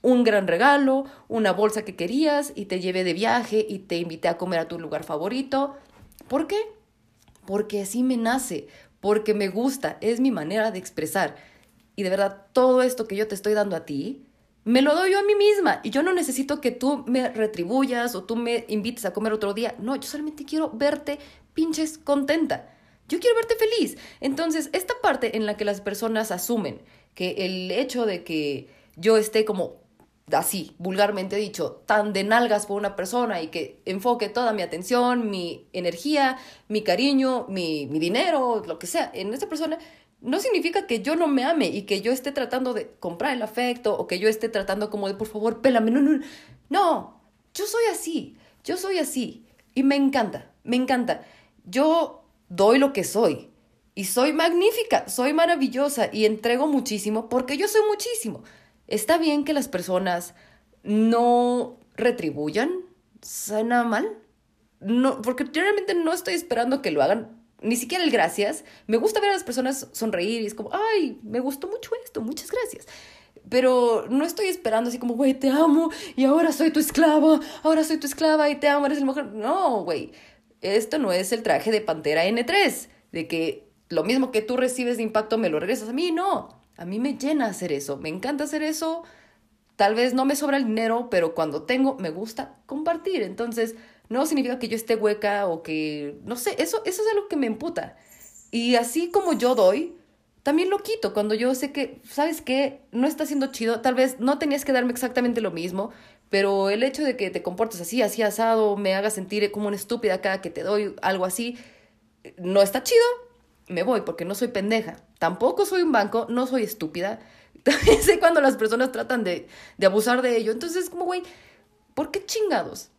un gran regalo, una bolsa que querías y te llevé de viaje y te invité a comer a tu lugar favorito. ¿Por qué? Porque así me nace, porque me gusta, es mi manera de expresar. Y de verdad, todo esto que yo te estoy dando a ti, me lo doy yo a mí misma y yo no necesito que tú me retribuyas o tú me invites a comer otro día. No, yo solamente quiero verte pinches contenta. Yo quiero verte feliz. Entonces, esta parte en la que las personas asumen que el hecho de que yo esté como así, vulgarmente dicho, tan de nalgas por una persona y que enfoque toda mi atención, mi energía, mi cariño, mi, mi dinero, lo que sea, en esa persona, no significa que yo no me ame y que yo esté tratando de comprar el afecto o que yo esté tratando como de, por favor, pélame. No, no, no, yo soy así, yo soy así y me encanta, me encanta. Yo doy lo que soy y soy magnífica, soy maravillosa y entrego muchísimo porque yo soy muchísimo. Está bien que las personas no retribuyan, suena mal. No, porque realmente no estoy esperando que lo hagan ni siquiera el gracias. Me gusta ver a las personas sonreír y es como, ay, me gustó mucho esto, muchas gracias. Pero no estoy esperando así como, güey, te amo y ahora soy tu esclavo, ahora soy tu esclava y te amo, eres el mujer. No, güey, esto no es el traje de Pantera N3, de que lo mismo que tú recibes de impacto me lo regresas a mí, no. A mí me llena hacer eso, me encanta hacer eso. Tal vez no me sobra el dinero, pero cuando tengo me gusta compartir. Entonces, no significa que yo esté hueca o que, no sé, eso, eso es algo que me emputa. Y así como yo doy, también lo quito cuando yo sé que, ¿sabes qué? No está siendo chido. Tal vez no tenías que darme exactamente lo mismo, pero el hecho de que te comportes así, así asado, me haga sentir como una estúpida cada que te doy algo así, no está chido. Me voy porque no soy pendeja. Tampoco soy un banco, no soy estúpida. También sé cuando las personas tratan de, de abusar de ello. Entonces, como, güey, ¿por qué chingados?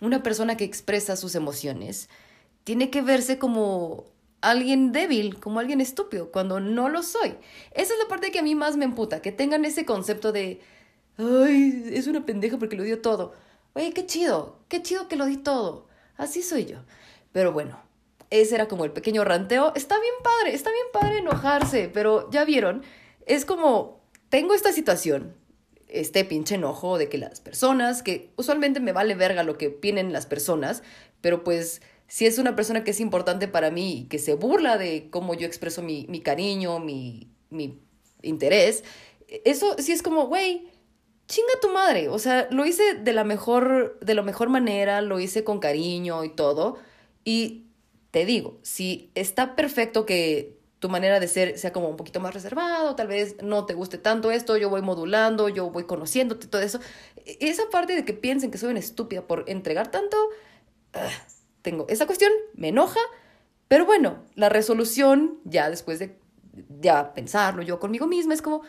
Una persona que expresa sus emociones tiene que verse como alguien débil, como alguien estúpido, cuando no lo soy. Esa es la parte que a mí más me emputa, que tengan ese concepto de, ay, es una pendeja porque lo dio todo. Oye, qué chido, qué chido que lo di todo. Así soy yo. Pero bueno, ese era como el pequeño ranteo. Está bien padre, está bien padre enojarse, pero ya vieron, es como, tengo esta situación, este pinche enojo de que las personas, que usualmente me vale verga lo que opinen las personas, pero pues si es una persona que es importante para mí y que se burla de cómo yo expreso mi, mi cariño, mi, mi interés, eso sí es como, güey, chinga tu madre. O sea, lo hice de la mejor, de la mejor manera, lo hice con cariño y todo. Y te digo, si está perfecto que tu manera de ser sea como un poquito más reservado, tal vez no te guste tanto esto, yo voy modulando, yo voy conociéndote, todo eso. E-, esa parte de que piensen que soy una estúpida por entregar tanto, ah, tengo esa cuestión, me enoja, pero bueno, la resolución, ya después de ya pensarlo yo conmigo misma, es como,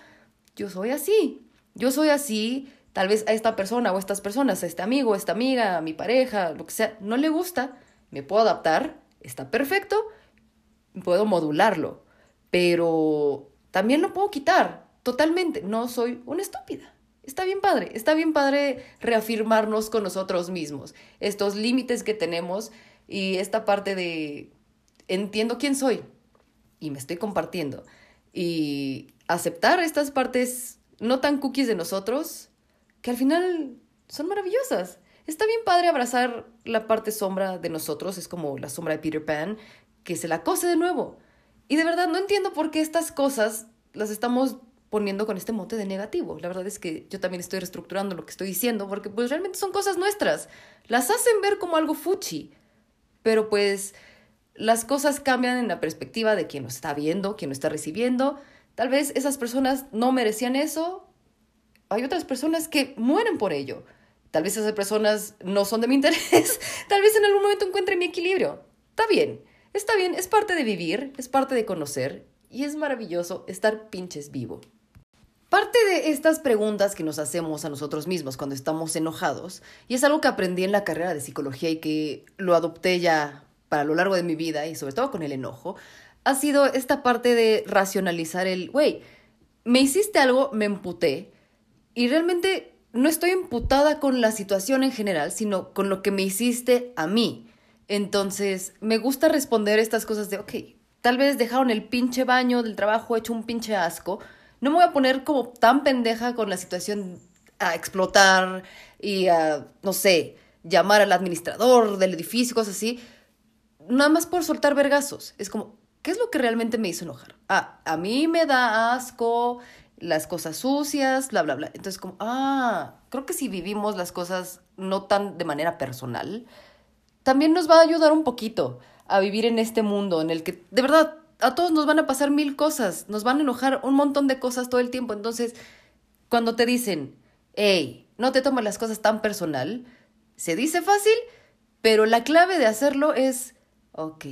yo soy así, yo soy así, tal vez a esta persona o estas personas, a este amigo, a esta amiga, a mi pareja, lo que sea, no le gusta, me puedo adaptar, está perfecto, puedo modularlo, pero también lo puedo quitar totalmente. No soy una estúpida. Está bien padre, está bien padre reafirmarnos con nosotros mismos, estos límites que tenemos y esta parte de entiendo quién soy y me estoy compartiendo y aceptar estas partes no tan cookies de nosotros que al final son maravillosas. Está bien padre abrazar la parte sombra de nosotros, es como la sombra de Peter Pan, que se la cose de nuevo. Y de verdad no entiendo por qué estas cosas las estamos poniendo con este mote de negativo. La verdad es que yo también estoy reestructurando lo que estoy diciendo porque pues realmente son cosas nuestras. Las hacen ver como algo fuchi. Pero pues las cosas cambian en la perspectiva de quien nos está viendo, quien nos está recibiendo. Tal vez esas personas no merecían eso. Hay otras personas que mueren por ello. Tal vez esas personas no son de mi interés. Tal vez en algún momento encuentre mi equilibrio. Está bien. Está bien, es parte de vivir, es parte de conocer y es maravilloso estar pinches vivo. Parte de estas preguntas que nos hacemos a nosotros mismos cuando estamos enojados, y es algo que aprendí en la carrera de psicología y que lo adopté ya para lo largo de mi vida y sobre todo con el enojo, ha sido esta parte de racionalizar el, güey, me hiciste algo, me emputé, y realmente no estoy emputada con la situación en general, sino con lo que me hiciste a mí. Entonces, me gusta responder estas cosas de, ok, tal vez dejaron el pinche baño del trabajo hecho un pinche asco. No me voy a poner como tan pendeja con la situación a explotar y a, no sé, llamar al administrador del edificio, cosas así. Nada más por soltar vergazos. Es como, ¿qué es lo que realmente me hizo enojar? Ah, a mí me da asco las cosas sucias, bla, bla, bla. Entonces, como, ah, creo que si vivimos las cosas no tan de manera personal, también nos va a ayudar un poquito a vivir en este mundo en el que, de verdad, a todos nos van a pasar mil cosas, nos van a enojar un montón de cosas todo el tiempo. Entonces, cuando te dicen, hey, no te tomes las cosas tan personal, se dice fácil, pero la clave de hacerlo es, ok,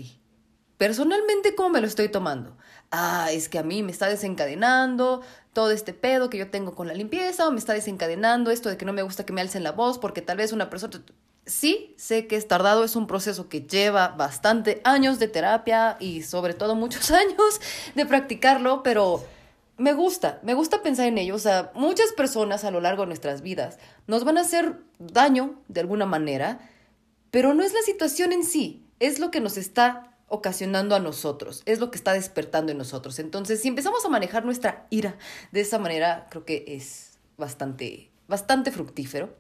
personalmente, ¿cómo me lo estoy tomando? Ah, es que a mí me está desencadenando todo este pedo que yo tengo con la limpieza, o me está desencadenando esto de que no me gusta que me alcen la voz, porque tal vez una persona... Sí, sé que es tardado, es un proceso que lleva bastante años de terapia y sobre todo muchos años de practicarlo, pero me gusta, me gusta pensar en ello. O sea, muchas personas a lo largo de nuestras vidas nos van a hacer daño de alguna manera, pero no es la situación en sí, es lo que nos está ocasionando a nosotros, es lo que está despertando en nosotros. Entonces, si empezamos a manejar nuestra ira de esa manera, creo que es bastante, bastante fructífero.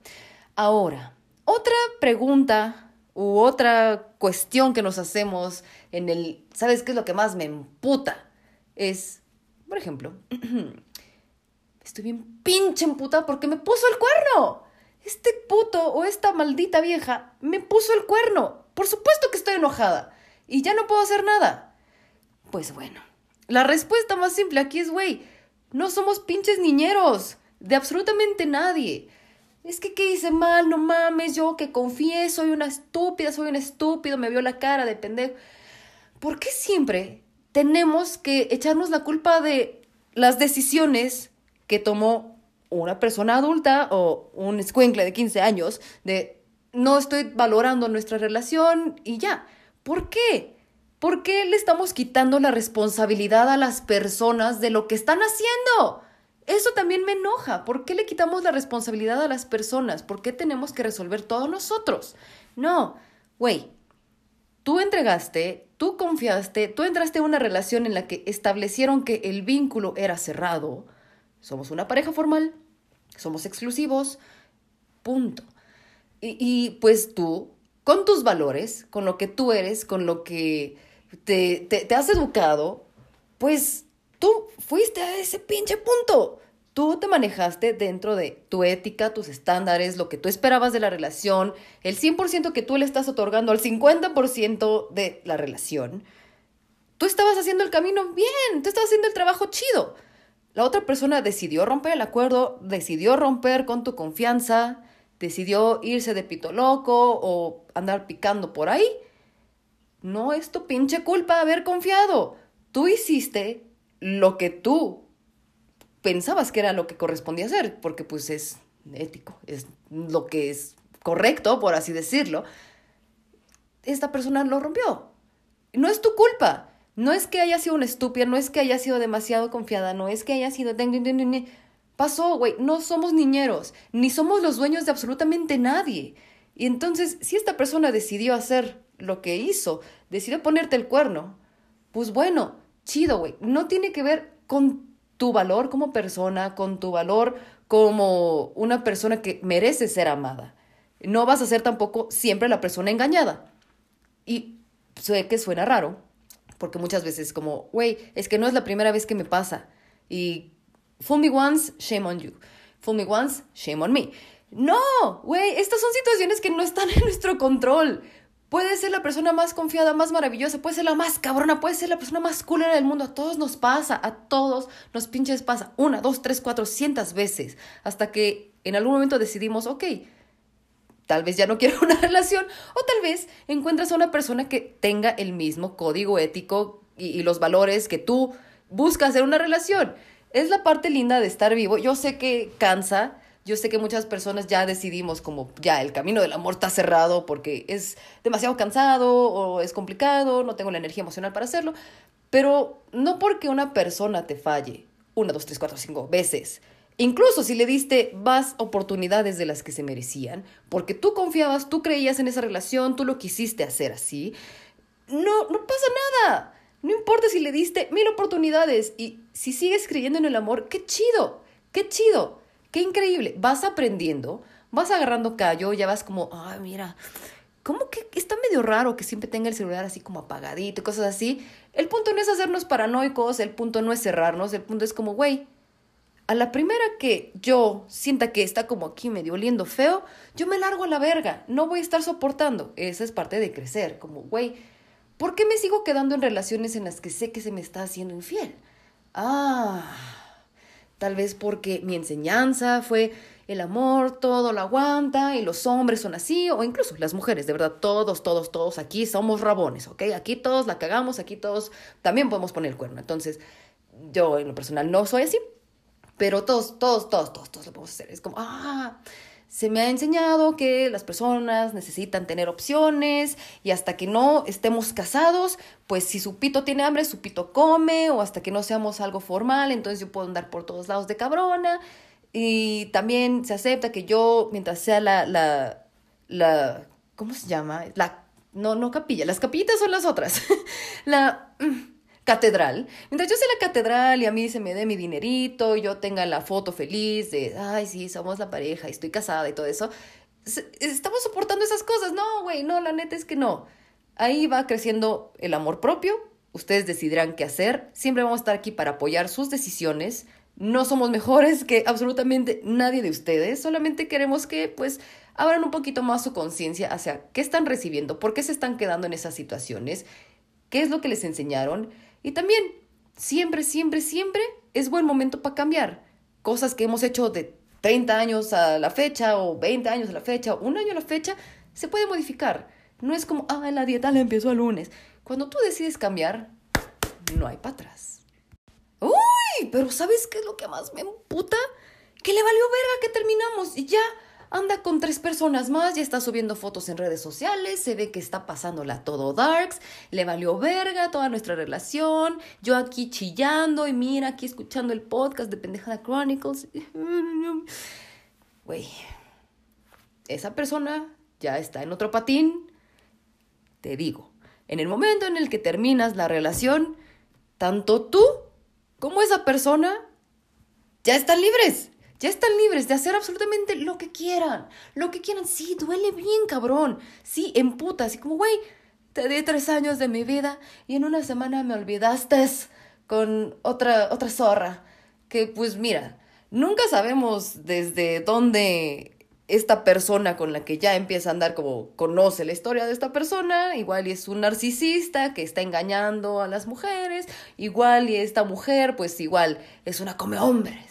Ahora, otra pregunta u otra cuestión que nos hacemos en el, ¿sabes qué es lo que más me emputa? Es, por ejemplo, estoy bien pinche emputa porque me puso el cuerno. Este puto o esta maldita vieja me puso el cuerno. Por supuesto que estoy enojada y ya no puedo hacer nada. Pues bueno, la respuesta más simple aquí es, güey, no somos pinches niñeros de absolutamente nadie. Es que, ¿qué hice mal? No mames, yo que confié, soy una estúpida, soy un estúpido, me vio la cara de pendejo. ¿Por qué siempre tenemos que echarnos la culpa de las decisiones que tomó una persona adulta o un escuencle de 15 años de no estoy valorando nuestra relación y ya? ¿Por qué? ¿Por qué le estamos quitando la responsabilidad a las personas de lo que están haciendo? Eso también me enoja. ¿Por qué le quitamos la responsabilidad a las personas? ¿Por qué tenemos que resolver todo nosotros? No, güey, tú entregaste, tú confiaste, tú entraste a una relación en la que establecieron que el vínculo era cerrado. Somos una pareja formal, somos exclusivos, punto. Y, y pues tú con tus valores, con lo que tú eres, con lo que te, te, has educado, pues tú fuiste a ese pinche punto. Tú te manejaste dentro de tu ética, tus estándares, lo que tú esperabas de la relación, el 100% que tú le estás otorgando al 50% de la relación. Tú estabas haciendo el camino bien, tú estabas haciendo el trabajo chido. La otra persona decidió romper el acuerdo, decidió romper con tu confianza, decidió irse de pito loco o andar picando por ahí, no es tu pinche culpa haber confiado. Tú hiciste lo que tú pensabas que era lo que correspondía hacer, porque pues es ético, es lo que es correcto, por así decirlo. Esta persona lo rompió. No es tu culpa. No es que haya sido una estúpida, no es que haya sido demasiado confiada, no es que haya sido... Pasó, güey, no somos niñeros, ni somos los dueños de absolutamente nadie. Y entonces, si esta persona decidió hacer lo que hizo, decidió ponerte el cuerno, pues bueno, chido, güey, no tiene que ver con tu valor como persona, con tu valor como una persona que merece ser amada. No vas a ser tampoco siempre la persona engañada. Y sé que suena raro, porque muchas veces como, güey, es que no es la primera vez que me pasa. Y Fool me once, shame on you. Fool me once, shame on me. No, güey, estas son situaciones que no están en nuestro control. Puede ser la persona más confiada, más maravillosa, puede ser la más cabrona, puede ser la persona más culera del mundo. A todos nos pasa, a todos nos pinches pasa. Una, dos, tres, cuatro, cientos veces. Hasta que en algún momento decidimos, ok, tal vez ya no quiero una relación. O tal vez encuentras a una persona que tenga el mismo código ético y los valores que tú buscas en una relación es la parte linda de estar vivo. Yo sé que cansa, yo sé que muchas personas ya decidimos como ya el camino del amor está cerrado porque es demasiado cansado o es complicado, no tengo la energía emocional para hacerlo, pero no porque una persona te falle una, dos, tres, cuatro, cinco veces Incluso si le diste más oportunidades de las que se merecían, porque tú confiabas, tú creías en esa relación, tú lo quisiste hacer así, no, no pasa nada. No importa si le diste mil oportunidades y si sigues creyendo en el amor, qué chido, qué chido, qué increíble. Vas aprendiendo, vas agarrando callo, ya vas como, ay, mira, como que está medio raro que siempre tenga el celular así como apagadito y cosas así. El punto no es hacernos paranoicos, el punto no es cerrarnos, el punto es como, güey, a la primera que yo sienta que está como aquí medio oliendo feo, yo me largo a la verga, no voy a estar soportando. Esa es parte de crecer, como, güey, ¿Por qué me sigo quedando en relaciones en las que sé que se me está haciendo infiel? Ah, tal vez porque mi enseñanza fue el amor, todo lo aguanta y los hombres son así, o incluso las mujeres, de verdad, todos, todos, todos aquí somos rabones, ¿ok? Aquí todos la cagamos, aquí todos también podemos poner el cuerno. Entonces, yo en lo personal no soy así, pero todos, todos, todos, todos, todos lo podemos hacer. Es como, ah, se me ha enseñado que las personas necesitan tener opciones y hasta que no estemos casados, pues si su pito tiene hambre, su pito come o hasta que no seamos algo formal, entonces yo puedo andar por todos lados de cabrona. Y también se acepta que yo, mientras sea la, la, la, ¿cómo se llama? La, no, no capilla, las capillitas son las otras. la... Catedral. Mientras yo sea la catedral y a mí se me dé mi dinerito y yo tenga la foto feliz de, ay, sí, somos la pareja y estoy casada y todo eso, estamos soportando esas cosas. No, güey, no, la neta es que no. Ahí va creciendo el amor propio. Ustedes decidirán qué hacer. Siempre vamos a estar aquí para apoyar sus decisiones. No somos mejores que absolutamente nadie de ustedes. Solamente queremos que, pues, abran un poquito más su conciencia hacia qué están recibiendo, por qué se están quedando en esas situaciones, qué es lo que les enseñaron y también, siempre, siempre, siempre es buen momento para cambiar. Cosas que hemos hecho de 30 años a la fecha o 20 años a la fecha o un año a la fecha, se puede modificar. No es como, ah, la dieta la empezó el lunes. Cuando tú decides cambiar, no hay para atrás. ¡Uy! Pero ¿sabes qué es lo que más me emputa? Que le valió verga que terminamos y ya anda con tres personas más, ya está subiendo fotos en redes sociales, se ve que está pasándola todo darks, le valió verga toda nuestra relación, yo aquí chillando y mira, aquí escuchando el podcast de Pendejada Chronicles. Güey, esa persona ya está en otro patín. Te digo, en el momento en el que terminas la relación, tanto tú como esa persona ya están libres. Ya están libres de hacer absolutamente lo que quieran. Lo que quieran. Sí, duele bien, cabrón. Sí, emputa. Así como, güey, te di tres años de mi vida y en una semana me olvidaste con otra, otra zorra. Que pues mira, nunca sabemos desde dónde esta persona con la que ya empieza a andar como conoce la historia de esta persona, igual y es un narcisista que está engañando a las mujeres, igual y esta mujer pues igual es una come hombres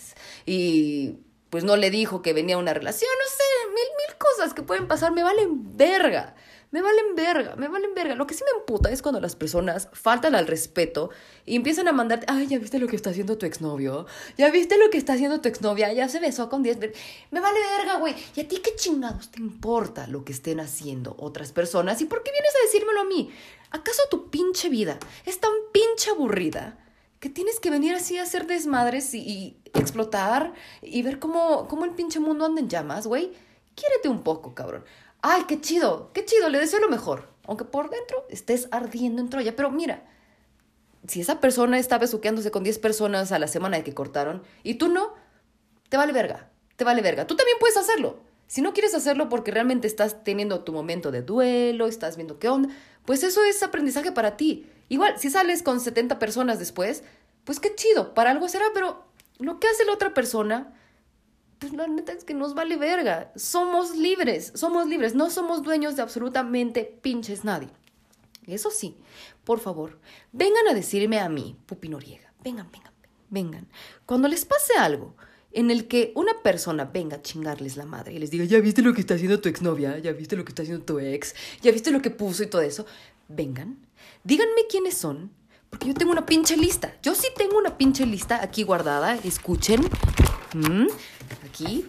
y pues no le dijo que venía una relación, no sé, mil, mil cosas que pueden pasar, me valen verga. Me valen verga, me valen verga. Lo que sí me emputa es cuando las personas faltan al respeto y empiezan a mandarte, ay, ya viste lo que está haciendo tu exnovio, ya viste lo que está haciendo tu exnovia, ya se besó con 10. Me vale verga, güey. ¿Y a ti qué chingados te importa lo que estén haciendo otras personas? ¿Y por qué vienes a decírmelo a mí? ¿Acaso tu pinche vida es tan pinche aburrida? Que tienes que venir así a hacer desmadres y, explotar y ver cómo, cómo el pinche mundo anda en llamas, güey. Quiérete un poco, cabrón. Ay, qué chido, qué chido, le deseo lo mejor. Aunque por dentro estés ardiendo en Troya. Pero mira, si esa persona está besuqueándose con 10 personas a la semana de que cortaron y tú no, te vale verga, te vale verga. Tú también puedes hacerlo. Si no quieres hacerlo porque realmente estás teniendo tu momento de duelo, estás viendo qué onda, pues eso es aprendizaje para ti. Igual, si sales con 70 personas después, pues qué chido, para algo será, pero lo que hace la otra persona, pues la neta es que nos vale verga. Somos libres, somos libres, no somos dueños de absolutamente pinches nadie. Eso sí, por favor, vengan a decirme a mí, Pupi Noriega, vengan, vengan, vengan. Cuando les pase algo en el que una persona venga a chingarles la madre y les diga, ya viste lo que está haciendo tu exnovia, ya viste lo que está haciendo tu ex, ya viste lo que puso y todo eso, vengan, díganme quiénes son, porque yo tengo una pinche lista. Yo sí tengo una pinche lista aquí guardada, escuchen, aquí,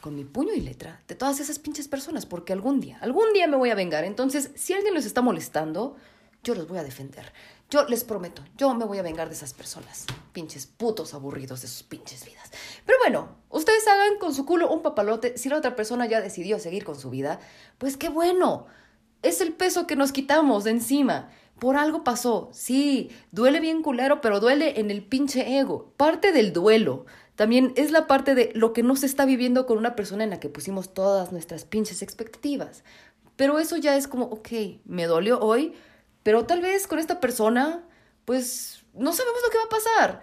con mi puño y letra, de todas esas pinches personas, porque algún día, algún día me voy a vengar. Entonces, si alguien los está molestando, yo los voy a defender. Yo les prometo, yo me voy a vengar de esas personas. Pinches putos aburridos de sus pinches vidas. Pero bueno, ustedes hagan con su culo un papalote. Si la otra persona ya decidió seguir con su vida, pues qué bueno. Es el peso que nos quitamos de encima. Por algo pasó. Sí, duele bien culero, pero duele en el pinche ego. Parte del duelo también es la parte de lo que no se está viviendo con una persona en la que pusimos todas nuestras pinches expectativas. Pero eso ya es como, ok, me dolió hoy, pero tal vez con esta persona, pues no sabemos lo que va a pasar.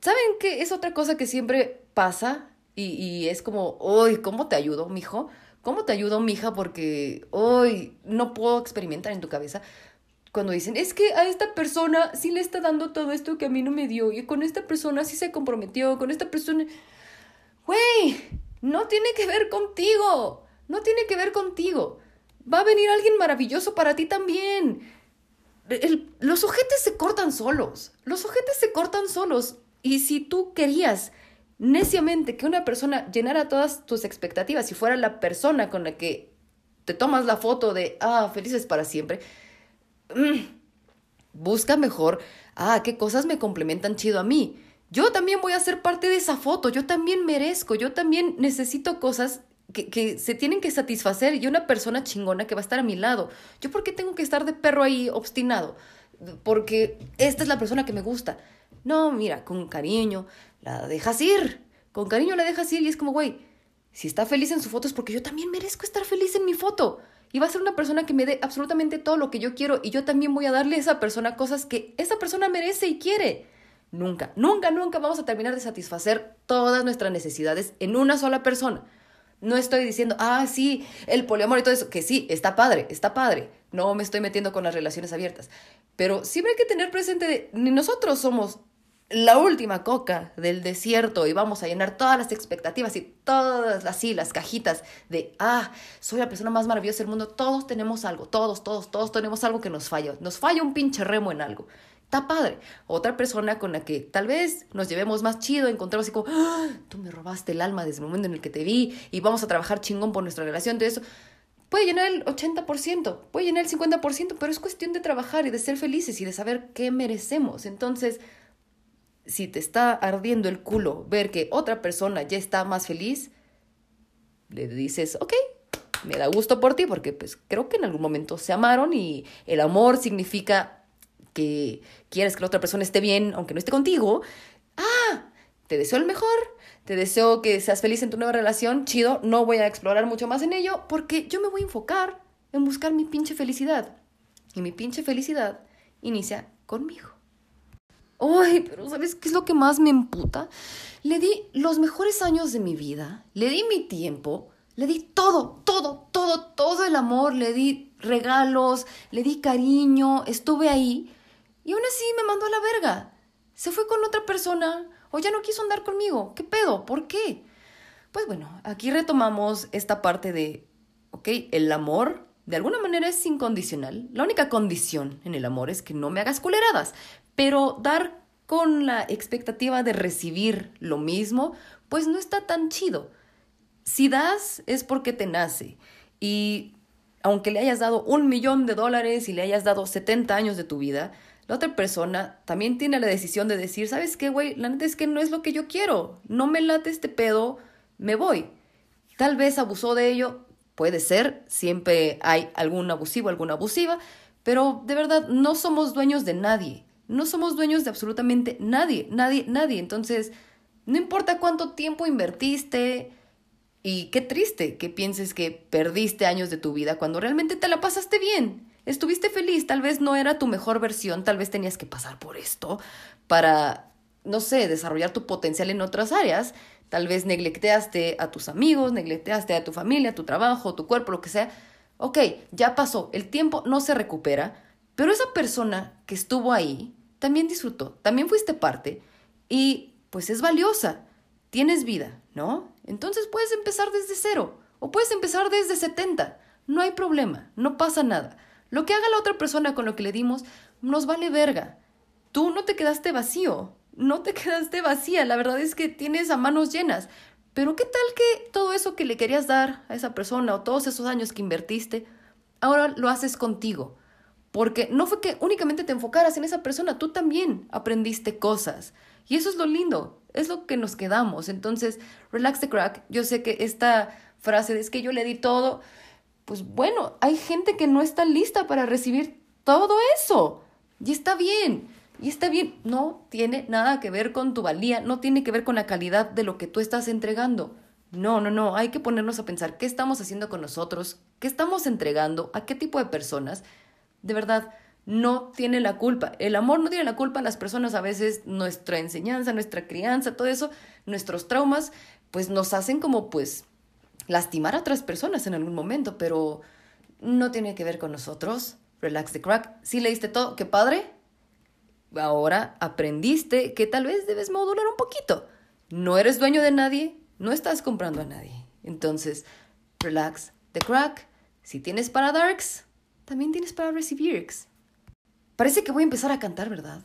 ¿Saben qué es otra cosa que siempre pasa? Y, y es como, uy, ¿cómo te ayudo, mijo? ¿Cómo te ayudo, mija? Porque hoy no puedo experimentar en tu cabeza cuando dicen, es que a esta persona sí le está dando todo esto que a mí no me dio, y con esta persona sí se comprometió, con esta persona... Güey, no tiene que ver contigo, no tiene que ver contigo. Va a venir alguien maravilloso para ti también. Los ojetes se cortan solos, los ojetes se cortan solos. Y si tú querías neciamente que una persona llenara todas tus expectativas y fuera la persona con la que te tomas la foto de, ah, felices para siempre, Mm, busca mejor, ah, qué cosas me complementan chido a mí. Yo también voy a ser parte de esa foto, yo también merezco, yo también necesito cosas que, que, se tienen que satisfacer y una persona chingona que va a estar a mi lado. ¿Yo por qué tengo que estar de perro ahí obstinado? Porque esta es la persona que me gusta. No, mira, con cariño la dejas ir. Con cariño la dejas ir y es como, güey, si está feliz en su foto es porque yo también merezco estar feliz en mi foto. Y va a ser una persona que me dé absolutamente todo lo que yo quiero y yo también voy a darle a esa persona cosas que esa persona merece y quiere. Nunca, nunca, nunca vamos a terminar de satisfacer todas nuestras necesidades en una sola persona. No estoy diciendo, ah, sí, el poliamor y todo eso, que sí, está padre, está padre. No me estoy metiendo con las relaciones abiertas. Pero siempre hay que tener presente de, ni nosotros somos la última coca del desierto y vamos a llenar todas las expectativas y todas así las cajitas de, ah, soy la persona más maravillosa del mundo. Todos tenemos algo, todos, todos, todos tenemos algo que nos falla. Nos falla un pinche remo en algo. Está padre. Otra persona con la que tal vez nos llevemos más chido, encontramos así como, ah, tú me robaste el alma desde el momento en el que te vi y vamos a trabajar chingón por nuestra relación. De eso puede llenar el 80%, puede llenar el 50%, pero es cuestión de trabajar y de ser felices y de saber qué merecemos. Entonces, si te está ardiendo el culo ver que otra persona ya está más feliz, le dices, ok, me da gusto por ti porque pues creo que en algún momento se amaron y el amor significa que quieres que la otra persona esté bien aunque no esté contigo. Ah, te deseo el mejor, te deseo que seas feliz en tu nueva relación, chido, no voy a explorar mucho más en ello porque yo me voy a enfocar en buscar mi pinche felicidad. Y mi pinche felicidad inicia conmigo. Ay, pero ¿sabes qué es lo que más me emputa? Le di los mejores años de mi vida, le di mi tiempo, le di todo, todo, todo, todo el amor, le di regalos, le di cariño, estuve ahí y aún así me mandó a la verga. Se fue con otra persona o ya no quiso andar conmigo. ¿Qué pedo? ¿Por qué? Pues bueno, aquí retomamos esta parte de, ok, el amor de alguna manera es incondicional. La única condición en el amor es que no me hagas culeradas. Pero dar con la expectativa de recibir lo mismo, pues no está tan chido. Si das es porque te nace. Y aunque le hayas dado un millón de dólares y le hayas dado 70 años de tu vida, la otra persona también tiene la decisión de decir, ¿sabes qué, güey? La neta es que no es lo que yo quiero. No me late este pedo, me voy. Tal vez abusó de ello, puede ser, siempre hay algún abusivo, alguna abusiva, pero de verdad no somos dueños de nadie. No somos dueños de absolutamente nadie, nadie, nadie. Entonces, no importa cuánto tiempo invertiste y qué triste que pienses que perdiste años de tu vida cuando realmente te la pasaste bien. Estuviste feliz, tal vez no era tu mejor versión, tal vez tenías que pasar por esto para, no sé, desarrollar tu potencial en otras áreas. Tal vez neglecteaste a tus amigos, neglecteaste a tu familia, tu trabajo, tu cuerpo, lo que sea. Ok, ya pasó, el tiempo no se recupera, pero esa persona que estuvo ahí también disfrutó, también fuiste parte y pues es valiosa, tienes vida, ¿no? Entonces puedes empezar desde cero o puedes empezar desde 70, no hay problema, no pasa nada. Lo que haga la otra persona con lo que le dimos nos vale verga. Tú no te quedaste vacío, no te quedaste vacía, la verdad es que tienes a manos llenas. Pero ¿qué tal que todo eso que le querías dar a esa persona o todos esos años que invertiste, ahora lo haces contigo? Porque no fue que únicamente te enfocaras en esa persona, tú también aprendiste cosas. Y eso es lo lindo, es lo que nos quedamos. Entonces, relax the crack. Yo sé que esta frase de es que yo le di todo, pues bueno, hay gente que no está lista para recibir todo eso. Y está bien. Y está bien, no tiene nada que ver con tu valía, no tiene que ver con la calidad de lo que tú estás entregando. No, no, no, hay que ponernos a pensar qué estamos haciendo con nosotros, qué estamos entregando, a qué tipo de personas. De verdad, no tiene la culpa. El amor no tiene la culpa. Las personas a veces, nuestra enseñanza, nuestra crianza, todo eso, nuestros traumas, pues nos hacen como pues lastimar a otras personas en algún momento, pero no tiene que ver con nosotros. Relax the crack. Si leíste todo, qué padre, ahora aprendiste que tal vez debes modular un poquito. No eres dueño de nadie, no estás comprando a nadie. Entonces, relax, the crack. Si tienes para darks, también tienes para recibir. Parece que voy a empezar a cantar, ¿verdad?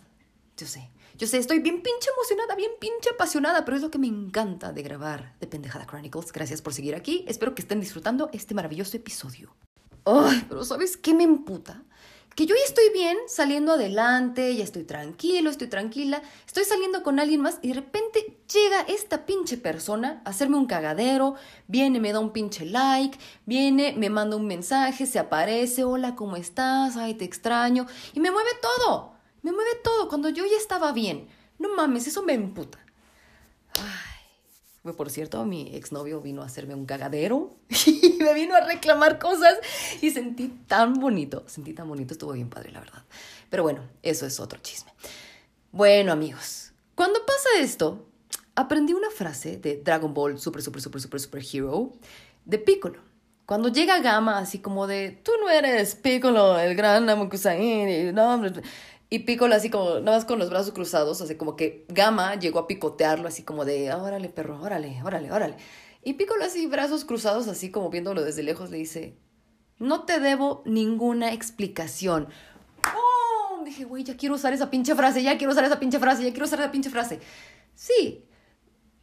Yo sé, yo sé, estoy bien pinche emocionada, bien pinche apasionada, pero es lo que me encanta de grabar de Pendejada Chronicles. Gracias por seguir aquí. Espero que estén disfrutando este maravilloso episodio. Ay, pero ¿sabes qué me emputa? que yo ya estoy bien, saliendo adelante, ya estoy tranquilo, estoy tranquila, estoy saliendo con alguien más y de repente llega esta pinche persona a hacerme un cagadero, viene, me da un pinche like, viene, me manda un mensaje, se aparece, hola, ¿cómo estás? Ay, te extraño, y me mueve todo, me mueve todo cuando yo ya estaba bien. No mames, eso me emputa. Ay. Por cierto, mi exnovio vino a hacerme un cagadero y me vino a reclamar cosas y sentí tan bonito, sentí tan bonito, estuvo bien padre, la verdad. Pero bueno, eso es otro chisme. Bueno, amigos, cuando pasa esto, aprendí una frase de Dragon Ball Super, Super, Super, Super, Super Hero de Piccolo. Cuando llega Gama, así como de, tú no eres Piccolo, el gran Namokusain, no, y Piccolo así como, nada más con los brazos cruzados, así como que Gama llegó a picotearlo así como de, órale perro, órale, órale, órale. Y Piccolo así, brazos cruzados, así como viéndolo desde lejos, le dice, no te debo ninguna explicación. ¡Oh! Dije, güey, ya quiero usar esa pinche frase, ya quiero usar esa pinche frase, ya quiero usar esa pinche frase. Sí,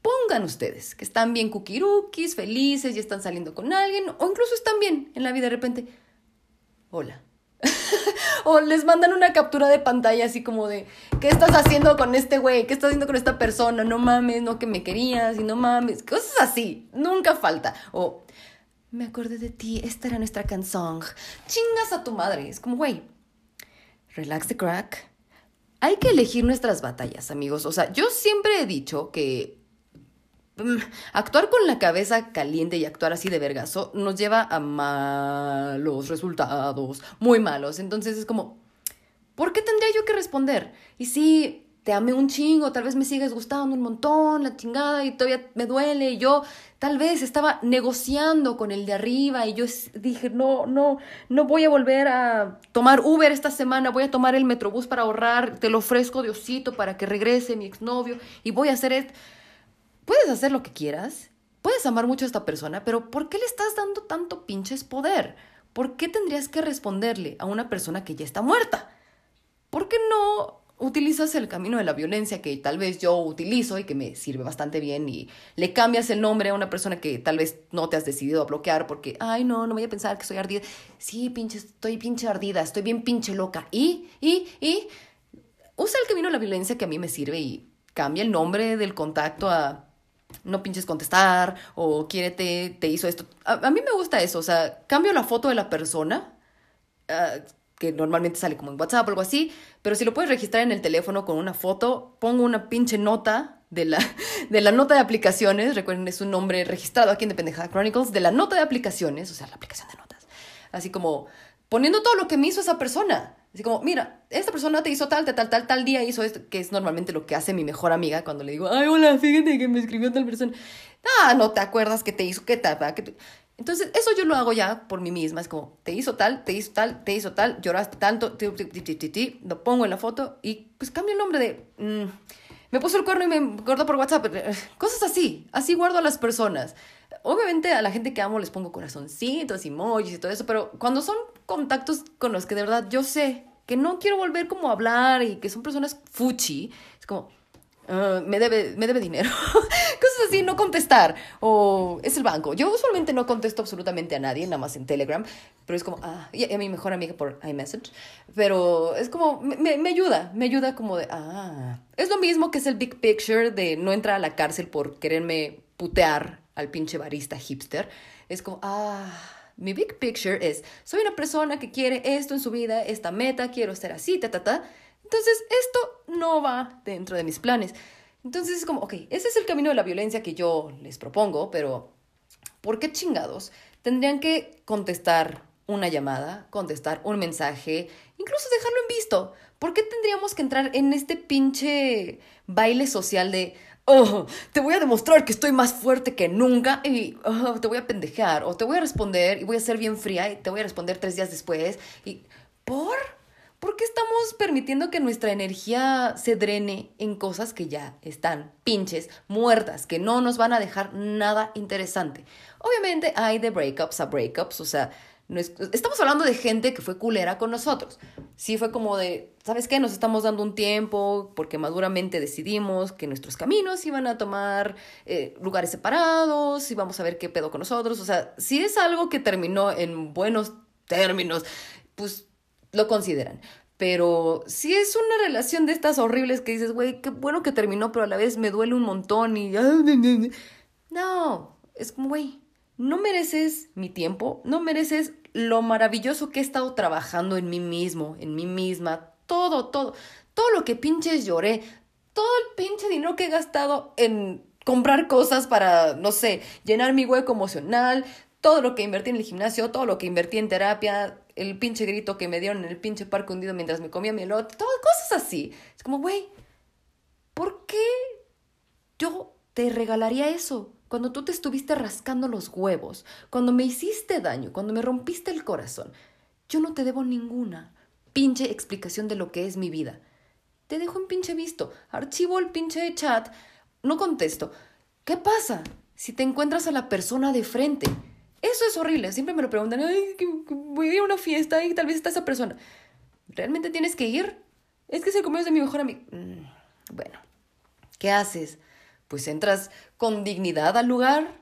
pongan ustedes que están bien kukirukis, felices, ya están saliendo con alguien, o incluso están bien en la vida de repente. Hola o les mandan una captura de pantalla así como de, ¿qué estás haciendo con este güey? ¿Qué estás haciendo con esta persona? No mames, no que me querías y no mames. Cosas así, nunca falta. O, me acordé de ti, esta era nuestra canción. Chingas a tu madre. Es como, güey, relax the crack. Hay que elegir nuestras batallas, amigos. O sea, yo siempre he dicho que actuar con la cabeza caliente y actuar así de vergazo nos lleva a malos resultados, muy malos. Entonces es como, ¿por qué tendría yo que responder? Y si te amé un chingo, tal vez me sigues gustando un montón, la chingada, y todavía me duele, y yo tal vez estaba negociando con el de arriba, y yo dije, no, no, no voy a volver a tomar Uber esta semana, voy a tomar el Metrobús para ahorrar, te lo ofrezco Diosito para que regrese mi exnovio, y voy a hacer esto puedes hacer lo que quieras, puedes amar mucho a esta persona, pero ¿por qué le estás dando tanto pinches poder? ¿Por qué tendrías que responderle a una persona que ya está muerta? ¿Por qué no utilizas el camino de la violencia que tal vez yo utilizo y que me sirve bastante bien y le cambias el nombre a una persona que tal vez no te has decidido a bloquear porque, ay, no, no voy a pensar que soy ardida. Sí, pinche, estoy pinche ardida, estoy bien pinche loca. Y, y, y, usa el camino de la violencia que a mí me sirve y cambia el nombre del contacto a no pinches contestar o quiérete, te hizo esto. A, mí me gusta eso, o sea, cambio la foto de la persona, ah, que normalmente sale como en WhatsApp o algo así, pero si lo puedes registrar en el teléfono con una foto, pongo una pinche nota de la, de la nota de aplicaciones, recuerden, es un nombre registrado aquí en Pendejada Chronicles, de la nota de aplicaciones, o sea, la aplicación de notas, así como poniendo todo lo que me hizo esa persona. Así como, mira, esta persona te hizo tal, tal, tal, tal, día hizo esto, que es normalmente lo que hace mi mejor amiga cuando le digo, ay, hola, fíjate que me escribió tal persona. Ah, no te acuerdas que te hizo, qué tal, que Entonces, eso yo lo hago ya por mí misma. Es como, te hizo tal, te hizo tal, te hizo tal, lloraste tanto, lo pongo en la foto y pues cambio el nombre de... Mm, me puso el cuerno y me cortó por WhatsApp. Cosas así. Así guardo a las personas. Obviamente a la gente que amo les pongo corazoncitos, emojis y todo eso, pero cuando son contactos con los que de verdad yo sé que no quiero volver como a hablar y que son personas fuchi, es como, ah, me, debe, me debe dinero. Cosas así, no contestar. O es el banco. Yo usualmente no contesto absolutamente a nadie, nada más en Telegram. Pero es como, ah, y a mi mejor amiga por iMessage. Pero es como, me, me ayuda, me ayuda como de, ah. Es lo mismo que es el big picture de no entrar a la cárcel por quererme putear al pinche barista hipster. Es como, ah mi big picture es, soy una persona que quiere esto en su vida, esta meta, quiero ser así, ta, ta, ta. Entonces, esto no va dentro de mis planes. Entonces es como, ok, ese es el camino de la violencia que yo les propongo, pero ¿por qué chingados tendrían que contestar una llamada, contestar un mensaje, incluso dejarlo en visto? ¿Por qué tendríamos que entrar en este pinche baile social de, oh, te voy a demostrar que estoy más fuerte que nunca y oh, te voy a pendejear o te voy a responder y voy a ser bien fría y te voy a responder tres días después y ¿por? ¿Por qué estamos permitiendo que nuestra energía se drene en cosas que ya están pinches, muertas, que no nos van a dejar nada interesante? Obviamente hay de breakups a breakups, o sea, estamos hablando de gente que fue culera con nosotros. Sí fue como de, ¿sabes qué? Nos estamos dando un tiempo porque maduramente decidimos que nuestros caminos iban a tomar eh, lugares separados y vamos a ver qué pedo con nosotros. O sea, si es algo que terminó en buenos términos, pues lo consideran. Pero si es una relación de estas horribles que dices, güey, qué bueno que terminó, pero a la vez me duele un montón y... No, es como, güey, no mereces mi tiempo, no mereces lo maravilloso que he estado trabajando en mí mismo, en mí misma, todo, todo, todo lo que pinches lloré, todo el pinche dinero que he gastado en comprar cosas para, no sé, llenar mi hueco emocional, todo lo que invertí en el gimnasio, todo lo que invertí en terapia, el pinche grito que me dieron en el pinche parque hundido mientras me comía mi elote, todas cosas así. Es como, güey, ¿por qué yo te regalaría eso? Cuando tú te estuviste rascando los huevos, cuando me hiciste daño, cuando me rompiste el corazón. Yo no te debo ninguna pinche explicación de lo que es mi vida. Te dejo en pinche visto, archivo el pinche chat, no contesto. ¿Qué pasa si te encuentras a la persona de frente? Eso es horrible, siempre me lo preguntan, Ay, voy a ir a una fiesta y tal vez está esa persona. ¿Realmente tienes que ir? Es que se comió de mi mejor amigo. Mm, bueno, ¿qué haces? pues entras con dignidad al lugar.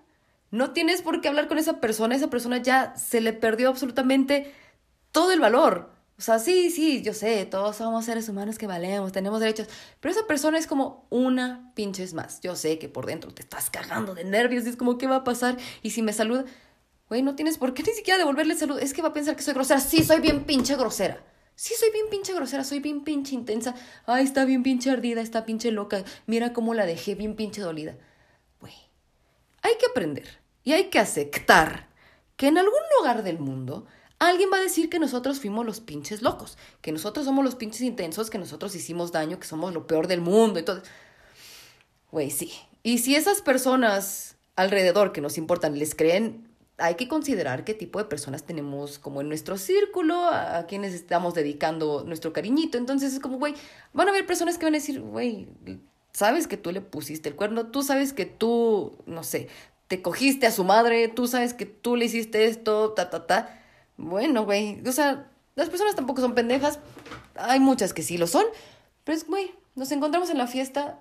No tienes por qué hablar con esa persona, esa persona ya se le perdió absolutamente todo el valor. O sea, sí, sí, yo sé, todos somos seres humanos que valemos, tenemos derechos, pero esa persona es como una pinches más. Yo sé que por dentro te estás cagando de nervios y es como, ¿qué va a pasar? Y si me saluda, güey, no tienes por qué ni siquiera devolverle salud. Es que va a pensar que soy grosera. Sí, soy bien pinche grosera. Sí, soy bien pinche grosera, soy bien pinche intensa. Ay, está bien pinche ardida, está pinche loca. Mira cómo la dejé bien pinche dolida. Hay que aprender y hay que aceptar que en algún lugar del mundo alguien va a decir que nosotros fuimos los pinches locos, que nosotros somos los pinches intensos, que nosotros hicimos daño, que somos lo peor del mundo todo. Güey, sí. Y si esas personas alrededor que nos importan les creen hay que considerar qué tipo de personas tenemos como en nuestro círculo, a, quienes estamos dedicando nuestro cariñito. Entonces es como, güey, van a haber personas que van a decir, güey, sabes que tú le pusiste el cuerno, tú sabes que tú, no sé, te cogiste a su madre, tú sabes que tú le hiciste esto, ta, ta, ta. Bueno, güey, o sea, las personas tampoco son pendejas, hay muchas que sí lo son, pero es, güey, nos encontramos en la fiesta.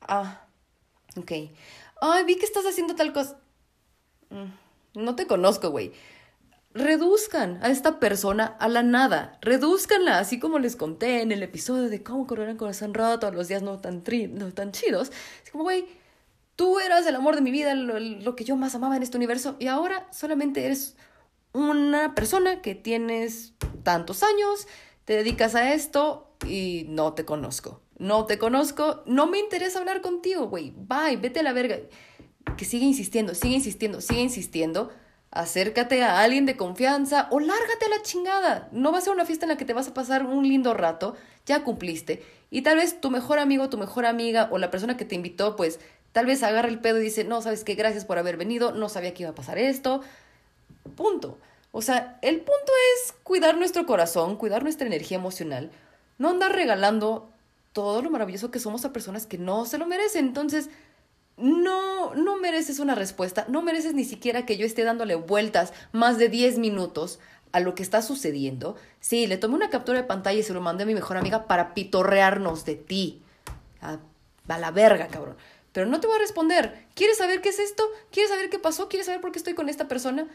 Ah, ok. Ay, vi que estás haciendo tal cosa. Mm. No te conozco, güey. Reduzcan a esta persona a la nada. Reduzcanla, así como les conté en el episodio de cómo correr en corazón roto los días no tan, no tan chidos. Es como, güey, tú eras el amor de mi vida, lo, lo que yo más amaba en este universo, y ahora solamente eres una persona que tienes tantos años, te dedicas a esto y no te conozco. No te conozco, no me interesa hablar contigo, güey. Bye, vete a la verga que sigue insistiendo, sigue insistiendo, sigue insistiendo, acércate a alguien de confianza o lárgate a la chingada. No va a ser una fiesta en la que te vas a pasar un lindo rato, ya cumpliste. Y tal vez tu mejor amigo, tu mejor amiga o la persona que te invitó, pues tal vez agarra el pedo y dice, no, sabes qué, gracias por haber venido, no sabía que iba a pasar esto. Punto. O sea, el punto es cuidar nuestro corazón, cuidar nuestra energía emocional, no andar regalando todo lo maravilloso que somos a personas que no se lo merecen. Entonces, no, no mereces una respuesta, no mereces ni siquiera que yo esté dándole vueltas más de 10 minutos a lo que está sucediendo. Sí, le tomé una captura de pantalla y se lo mandé a mi mejor amiga para pitorrearnos de ti. Va a la verga, cabrón. Pero no te voy a responder. ¿Quieres saber qué es esto? ¿Quieres saber qué pasó? ¿Quieres saber por qué estoy con esta persona?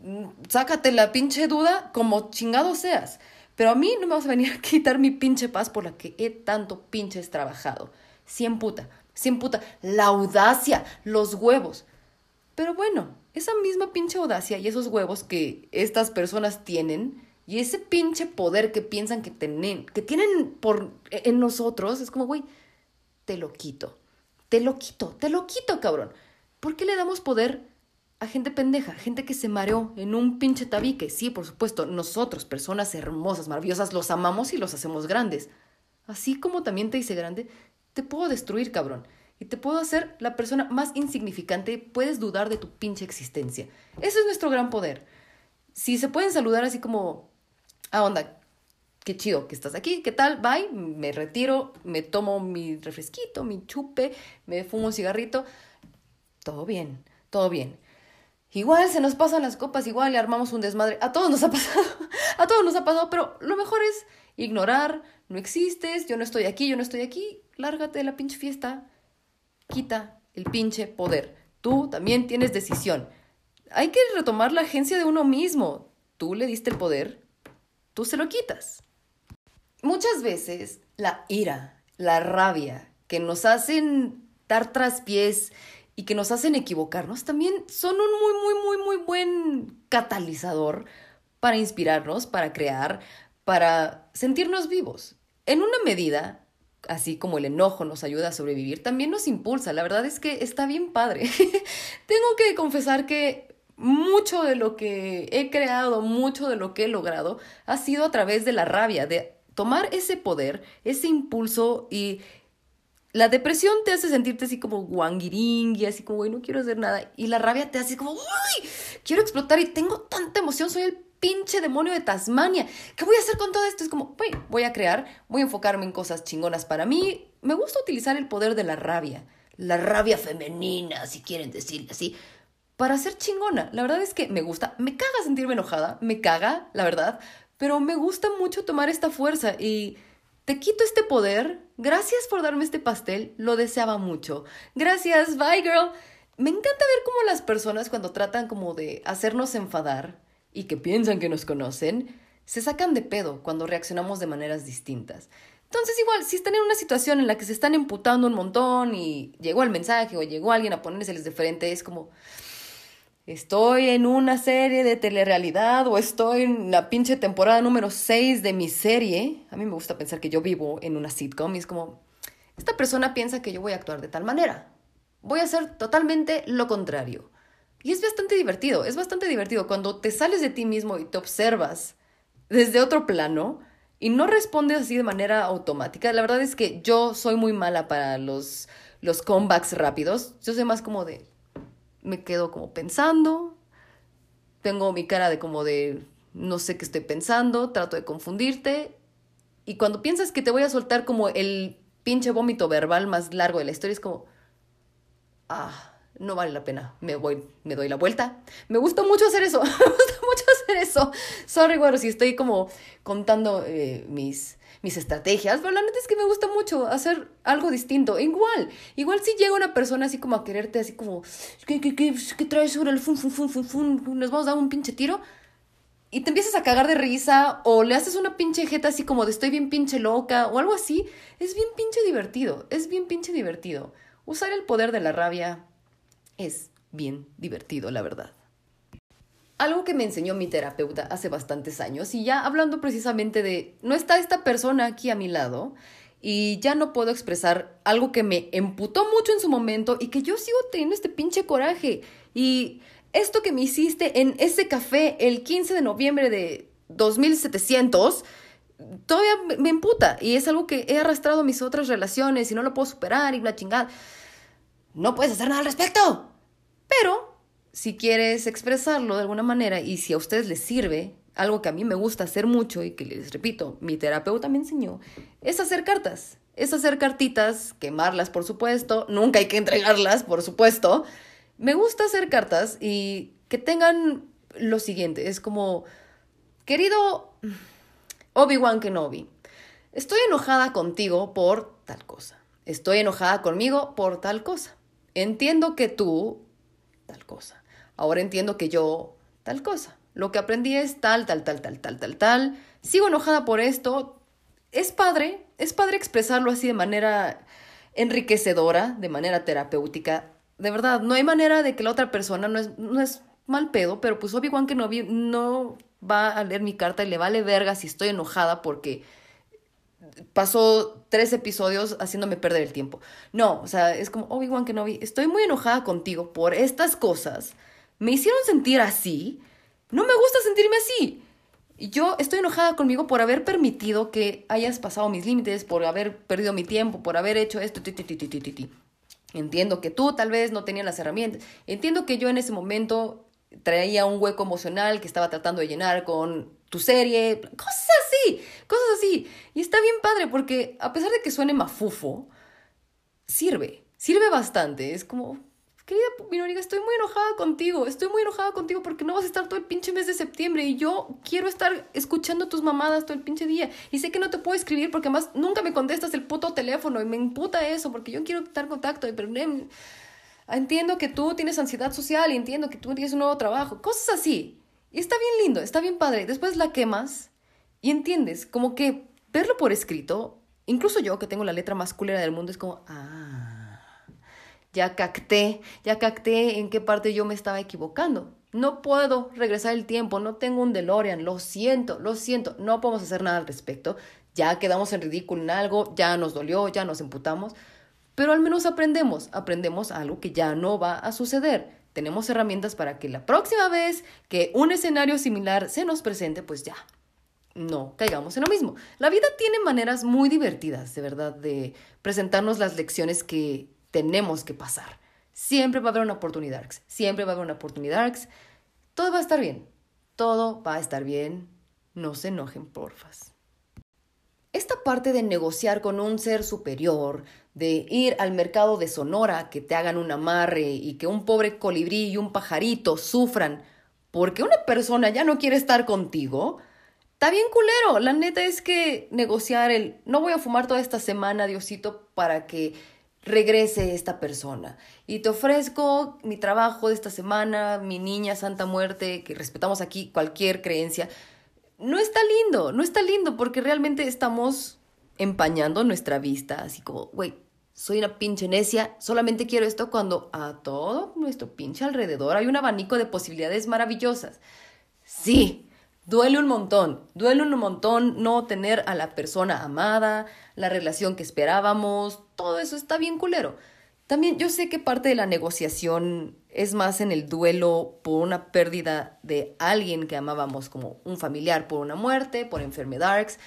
Mm, Sácate la pinche duda como chingado seas. Pero a mí no me vas a venir a quitar mi pinche paz por la que he tanto pinches trabajado. Cien puta, cien puta. La audacia, los huevos. Pero bueno, esa misma pinche audacia y esos huevos que estas personas tienen y ese pinche poder que piensan que tienen, que tienen por, en nosotros, es como, güey, te lo quito. Te lo quito, te lo quito, cabrón. ¿Por qué le damos poder a gente pendeja, gente que se mareó en un pinche tabique? Sí, por supuesto, nosotros, personas hermosas, maravillosas, los amamos y los hacemos grandes. Así como también te hice grande, te puedo destruir, cabrón. Y te puedo hacer la persona más insignificante, puedes dudar de tu pinche existencia. Ese es nuestro gran poder. Si se pueden saludar así como, ah, onda, qué chido que estás aquí, ¿qué tal? Bye, me retiro, me tomo mi refresquito, mi chupe, me fumo un cigarrito. Todo bien, todo bien. Igual se nos pasan las copas, igual le armamos un desmadre. A todos nos ha pasado, a todos nos ha pasado, pero lo mejor es ignorar, no existes, yo no estoy aquí, yo no estoy aquí, lárgate de la pinche fiesta, quita el pinche poder. Tú también tienes decisión. Hay que retomar la agencia de uno mismo. Tú le diste el poder, tú se lo quitas. Muchas veces la ira, la rabia que nos hacen dar traspiés y que nos hacen equivocarnos también son un muy, muy, muy, muy buen catalizador para inspirarnos, para crear, para sentirnos vivos. En una medida, así como el enojo nos ayuda a sobrevivir, también nos impulsa. La verdad es que está bien padre. Tengo que confesar que mucho de lo que he creado, mucho de lo que he logrado, ha sido a través de la rabia, de tomar ese poder, ese impulso y la depresión te hace sentirte así como y así como, güey, no quiero hacer nada. Y la rabia te hace como, uy, quiero explotar y tengo tanta emoción, soy el pinche demonio de Tasmania. ¿Qué voy a hacer con todo esto? Es como, voy a crear, voy a enfocarme en cosas chingonas para mí. Me gusta utilizar el poder de la rabia, la rabia femenina, si quieren decirle así, para ser chingona. La verdad es que me gusta, me caga sentirme enojada, me caga, la verdad, pero me gusta mucho tomar esta fuerza y te quito este poder. Gracias por darme este pastel, lo deseaba mucho. Gracias, bye girl. Me encanta ver cómo las personas cuando tratan como de hacernos enfadar y que piensan que nos conocen, se sacan de pedo cuando reaccionamos de maneras distintas. Entonces igual, si están en una situación en la que se están emputando un montón y llegó el mensaje o llegó alguien a ponérseles de frente, es como, estoy en una serie de telerrealidad o estoy en la pinche temporada número 6 de mi serie. A mí me gusta pensar que yo vivo en una sitcom y es como, esta persona piensa que yo voy a actuar de tal manera. Voy a hacer totalmente lo contrario. Y es bastante divertido, es bastante divertido cuando te sales de ti mismo y te observas desde otro plano y no respondes así de manera automática. La verdad es que yo soy muy mala para los, los comebacks rápidos. Yo soy más como de, me quedo como pensando, tengo mi cara de como de no sé qué estoy pensando, trato de confundirte y cuando piensas que te voy a soltar como el pinche vómito verbal más largo de la historia es como ah, no vale la pena, me voy, me doy la vuelta. Me gusta mucho hacer eso, me gusta mucho hacer eso. Sorry, bueno, si estoy como contando eh, mis mis estrategias, pero la neta es que me gusta mucho hacer algo distinto. Igual, igual si llega una persona así como a quererte, así como, ¿qué, qué, qué, qué traes sobre el fun, fun, fun, fun, fun? Nos vamos a dar un pinche tiro. Y te empiezas a cagar de risa o le haces una pinche jeta así como de estoy bien pinche loca o algo así. Es bien pinche divertido, es bien pinche divertido. Usar el poder de la rabia es bien divertido, la verdad algo que me enseñó mi terapeuta hace bastantes años y ya hablando precisamente de, no está esta persona aquí a mi lado y ya no puedo expresar algo que me emputó mucho en su momento y que yo sigo teniendo este pinche coraje. Y esto que me hiciste en ese café el 15 de noviembre de 2700 todavía me emputa y es algo que he arrastrado mis otras relaciones y no lo puedo superar y una chingada. No puedes hacer nada al respecto. Pero si quieres expresarlo de alguna manera y si a ustedes les sirve, algo que a mí me gusta hacer mucho y que les repito, mi terapeuta me enseñó, es hacer cartas. Es hacer cartitas, quemarlas, por supuesto, nunca hay que entregarlas, por supuesto. Me gusta hacer cartas y que tengan lo siguiente, es como, querido Obi-Wan Kenobi, estoy enojada contigo por tal cosa. estoy enojada conmigo por tal cosa. Entiendo que tú, tal cosa. Ahora entiendo que yo, tal cosa. Lo que aprendí es tal, tal, tal, tal, tal, tal, tal. Sigo enojada por esto. Es padre, es padre expresarlo así de manera enriquecedora, de manera terapéutica. De verdad, no hay manera de que la otra persona no es, no es mal pedo, pero pues Obi-Wan que no, no va a leer mi carta y le vale verga si estoy enojada porque pasó tres episodios haciéndome perder el tiempo. No, o sea, es como Obi-Wan Kenobi, estoy muy enojada contigo por estas cosas. Me hicieron sentir así. No me gusta sentirme así. Yo estoy enojada conmigo por haber permitido que hayas pasado mis límites, por haber perdido mi tiempo, por haber hecho esto. Entiendo que tú tal vez no tenías las herramientas. Entiendo que yo en ese momento traía un hueco emocional que estaba tratando de llenar con tu serie, cosas así, cosas así. Y está bien padre porque a pesar de que suene mafufo, sirve, sirve bastante. Es como, querida Minoriga, estoy muy enojada contigo, estoy muy enojada contigo porque no vas a estar todo el pinche mes de septiembre y yo quiero estar escuchando tus mamadas todo el pinche día. Y sé que no te puedo escribir porque además nunca me contestas el puto teléfono y me imputa eso porque yo quiero estar en contacto, pero... Entiendo que tú tienes ansiedad social y entiendo que tú tienes un nuevo trabajo. Cosas así. Y está bien lindo, está bien padre. Después la quemas y entiendes, como que verlo por escrito, incluso yo que tengo la letra más culera del mundo, es como, ah, ya cacté, ya cacté en qué parte yo me estaba equivocando. No puedo regresar el tiempo, no tengo un DeLorean, lo siento, lo siento, no podemos hacer nada al respecto. Ya quedamos en ridículo en algo, ya nos dolió, ya nos emputamos. Pero al menos aprendemos, aprendemos algo que ya no va a suceder. Tenemos herramientas para que la próxima vez que un escenario similar se nos presente, pues ya, no caigamos en lo mismo. La vida tiene maneras muy divertidas, de verdad, de presentarnos las lecciones que tenemos que pasar. Siempre va a haber una oportunidad, siempre va a haber una oportunidad. Todo va a estar bien, todo va a estar bien. No se enojen, porfas. Esta parte de negociar con un ser superior, de ir al mercado de Sonora, que te hagan un amarre y que un pobre colibrí y un pajarito sufran porque una persona ya no quiere estar contigo, está bien culero. La neta es que negociar el no voy a fumar toda esta semana, Diosito, para que regrese esta persona. Y te ofrezco mi trabajo de esta semana, mi niña Santa Muerte, que respetamos aquí cualquier creencia. No está lindo, no está lindo porque realmente estamos empañando nuestra vista, así como, güey, soy una pinche necia, solamente quiero esto cuando a todo nuestro pinche alrededor hay un abanico de posibilidades maravillosas. Sí, duele un montón, duele un montón no tener a la persona amada, la relación que esperábamos, todo eso está bien culero. También yo sé que parte de la negociación es más en el duelo por una pérdida de alguien que amábamos como un familiar, por una muerte, por enfermedades.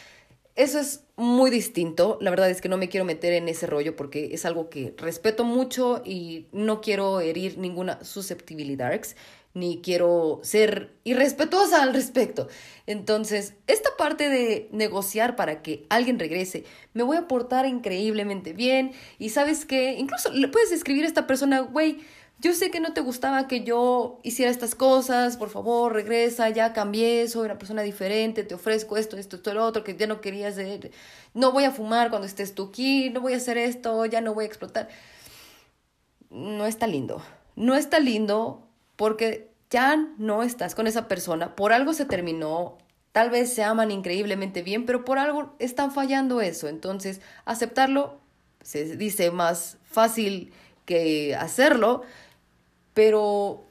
Eso es muy distinto. La verdad es que no me quiero meter en ese rollo porque es algo que respeto mucho y no quiero herir ninguna susceptibilidad ni quiero ser irrespetuosa al respecto. Entonces, esta parte de negociar para que alguien regrese, me voy a portar increíblemente bien y sabes que incluso le puedes escribir a esta persona, güey, yo sé que no te gustaba que yo hiciera estas cosas, por favor, regresa, ya cambié, soy una persona diferente, te ofrezco esto, esto, esto, lo otro, que ya no querías, hacer. no voy a fumar cuando estés tú aquí, no voy a hacer esto, ya no voy a explotar. No está lindo, no está lindo porque ya no estás con esa persona, por algo se terminó, tal vez se aman increíblemente bien, pero por algo están fallando eso, entonces aceptarlo se dice más fácil que hacerlo, pero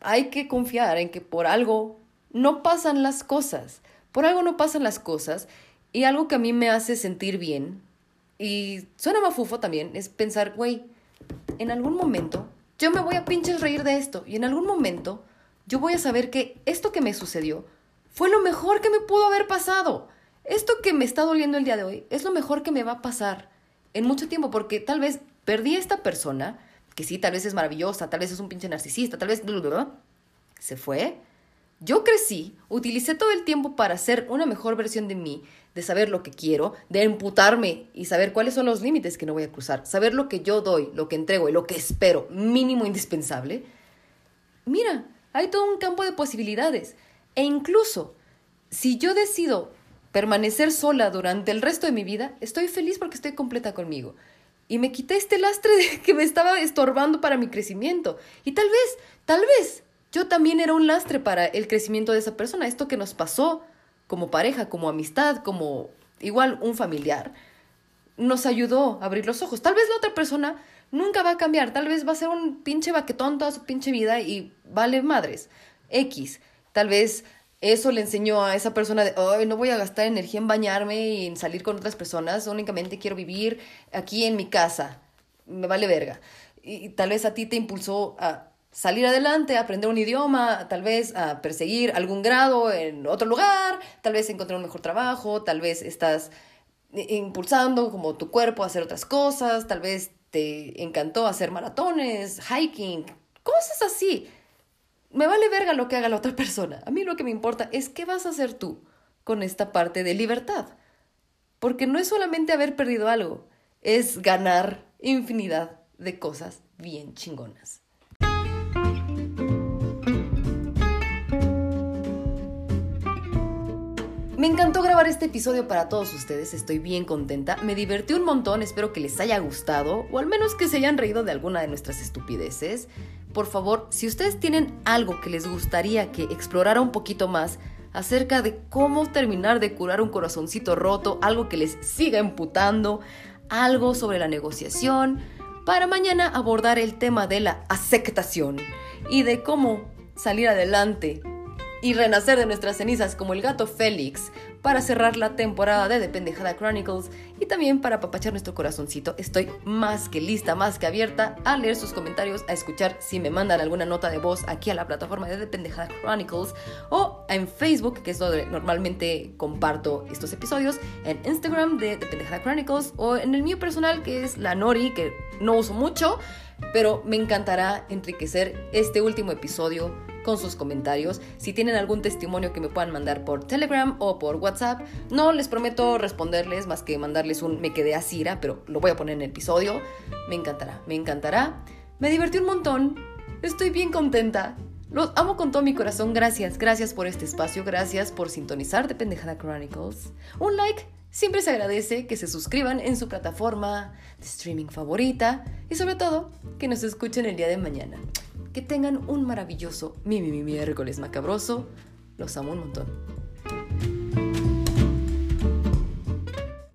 hay que confiar en que por algo no pasan las cosas, por algo no pasan las cosas y algo que a mí me hace sentir bien y suena mafufo también es pensar, güey, en algún momento yo me voy a pinches reír de esto y en algún momento yo voy a saber que esto que me sucedió fue lo mejor que me pudo haber pasado. Esto que me está doliendo el día de hoy es lo mejor que me va a pasar en mucho tiempo porque tal vez perdí a esta persona que sí, tal vez es maravillosa, tal vez es un pinche narcisista, tal vez... Se fue. Yo crecí, utilicé todo el tiempo para ser una mejor versión de mí, de saber lo que quiero, de imputarme y saber cuáles son los límites que no voy a cruzar, saber lo que yo doy, lo que entrego y lo que espero, mínimo indispensable. Mira, hay todo un campo de posibilidades. E incluso, si yo decido permanecer sola durante el resto de mi vida, estoy feliz porque estoy completa conmigo. Y me quité este lastre que me estaba estorbando para mi crecimiento. Y tal vez, tal vez, yo también era un lastre para el crecimiento de esa persona. Esto que nos pasó como pareja, como amistad, como igual un familiar, nos ayudó a abrir los ojos. Tal vez la otra persona nunca va a cambiar, tal vez va a ser un pinche baquetón toda su pinche vida y vale madres. X. Tal vez eso le enseñó a esa persona de, no voy a gastar energía en bañarme y en salir con otras personas, únicamente quiero vivir aquí en mi casa, me vale verga. Y, tal vez a ti te impulsó a salir adelante, a aprender un idioma, tal vez a perseguir algún grado en otro lugar, tal vez encontrar un mejor trabajo, tal vez estás impulsando como tu cuerpo a hacer otras cosas, tal vez te encantó hacer maratones, hiking, cosas así me vale verga lo que haga la otra persona. A mí lo que me importa es qué vas a hacer tú con esta parte de libertad. Porque no es solamente haber perdido algo, es ganar infinidad de cosas bien chingonas. Me encantó grabar este episodio para todos ustedes, estoy bien contenta, me divertí un montón, espero que les haya gustado o al menos que se hayan reído de alguna de nuestras estupideces por favor, si ustedes tienen algo que les gustaría que explorara un poquito más acerca de cómo terminar de curar un corazoncito roto, algo que les siga emputando, algo sobre la negociación, para mañana abordar el tema de la aceptación y de cómo salir adelante y renacer de nuestras cenizas como el gato Félix para cerrar la temporada de Dependejada Chronicles y también para apapachar nuestro corazoncito. Estoy más que lista, más que abierta a leer sus comentarios, a escuchar si me mandan alguna nota de voz aquí a la plataforma de Dependejada Chronicles o en Facebook, que es donde normalmente comparto estos episodios, en Instagram de Dependejada Chronicles o en el mío personal que es la Nori, que no uso mucho, pero me encantará enriquecer este último episodio con sus comentarios. Si tienen algún testimonio que me puedan mandar por Telegram o por WhatsApp, no les prometo responderles más que mandarles un me quedé a Cira, pero lo voy a poner en el episodio. Me encantará, me encantará. Me divertí un montón. Estoy bien contenta. Los amo con todo mi corazón. Gracias, gracias por este espacio. Gracias por sintonizar de Pendejada Chronicles. Un like siempre se agradece que se suscriban en su plataforma de streaming favorita y sobre todo que nos escuchen el día de mañana. Que tengan un maravilloso mi, mi, mi miércoles macabroso. Los amo un montón.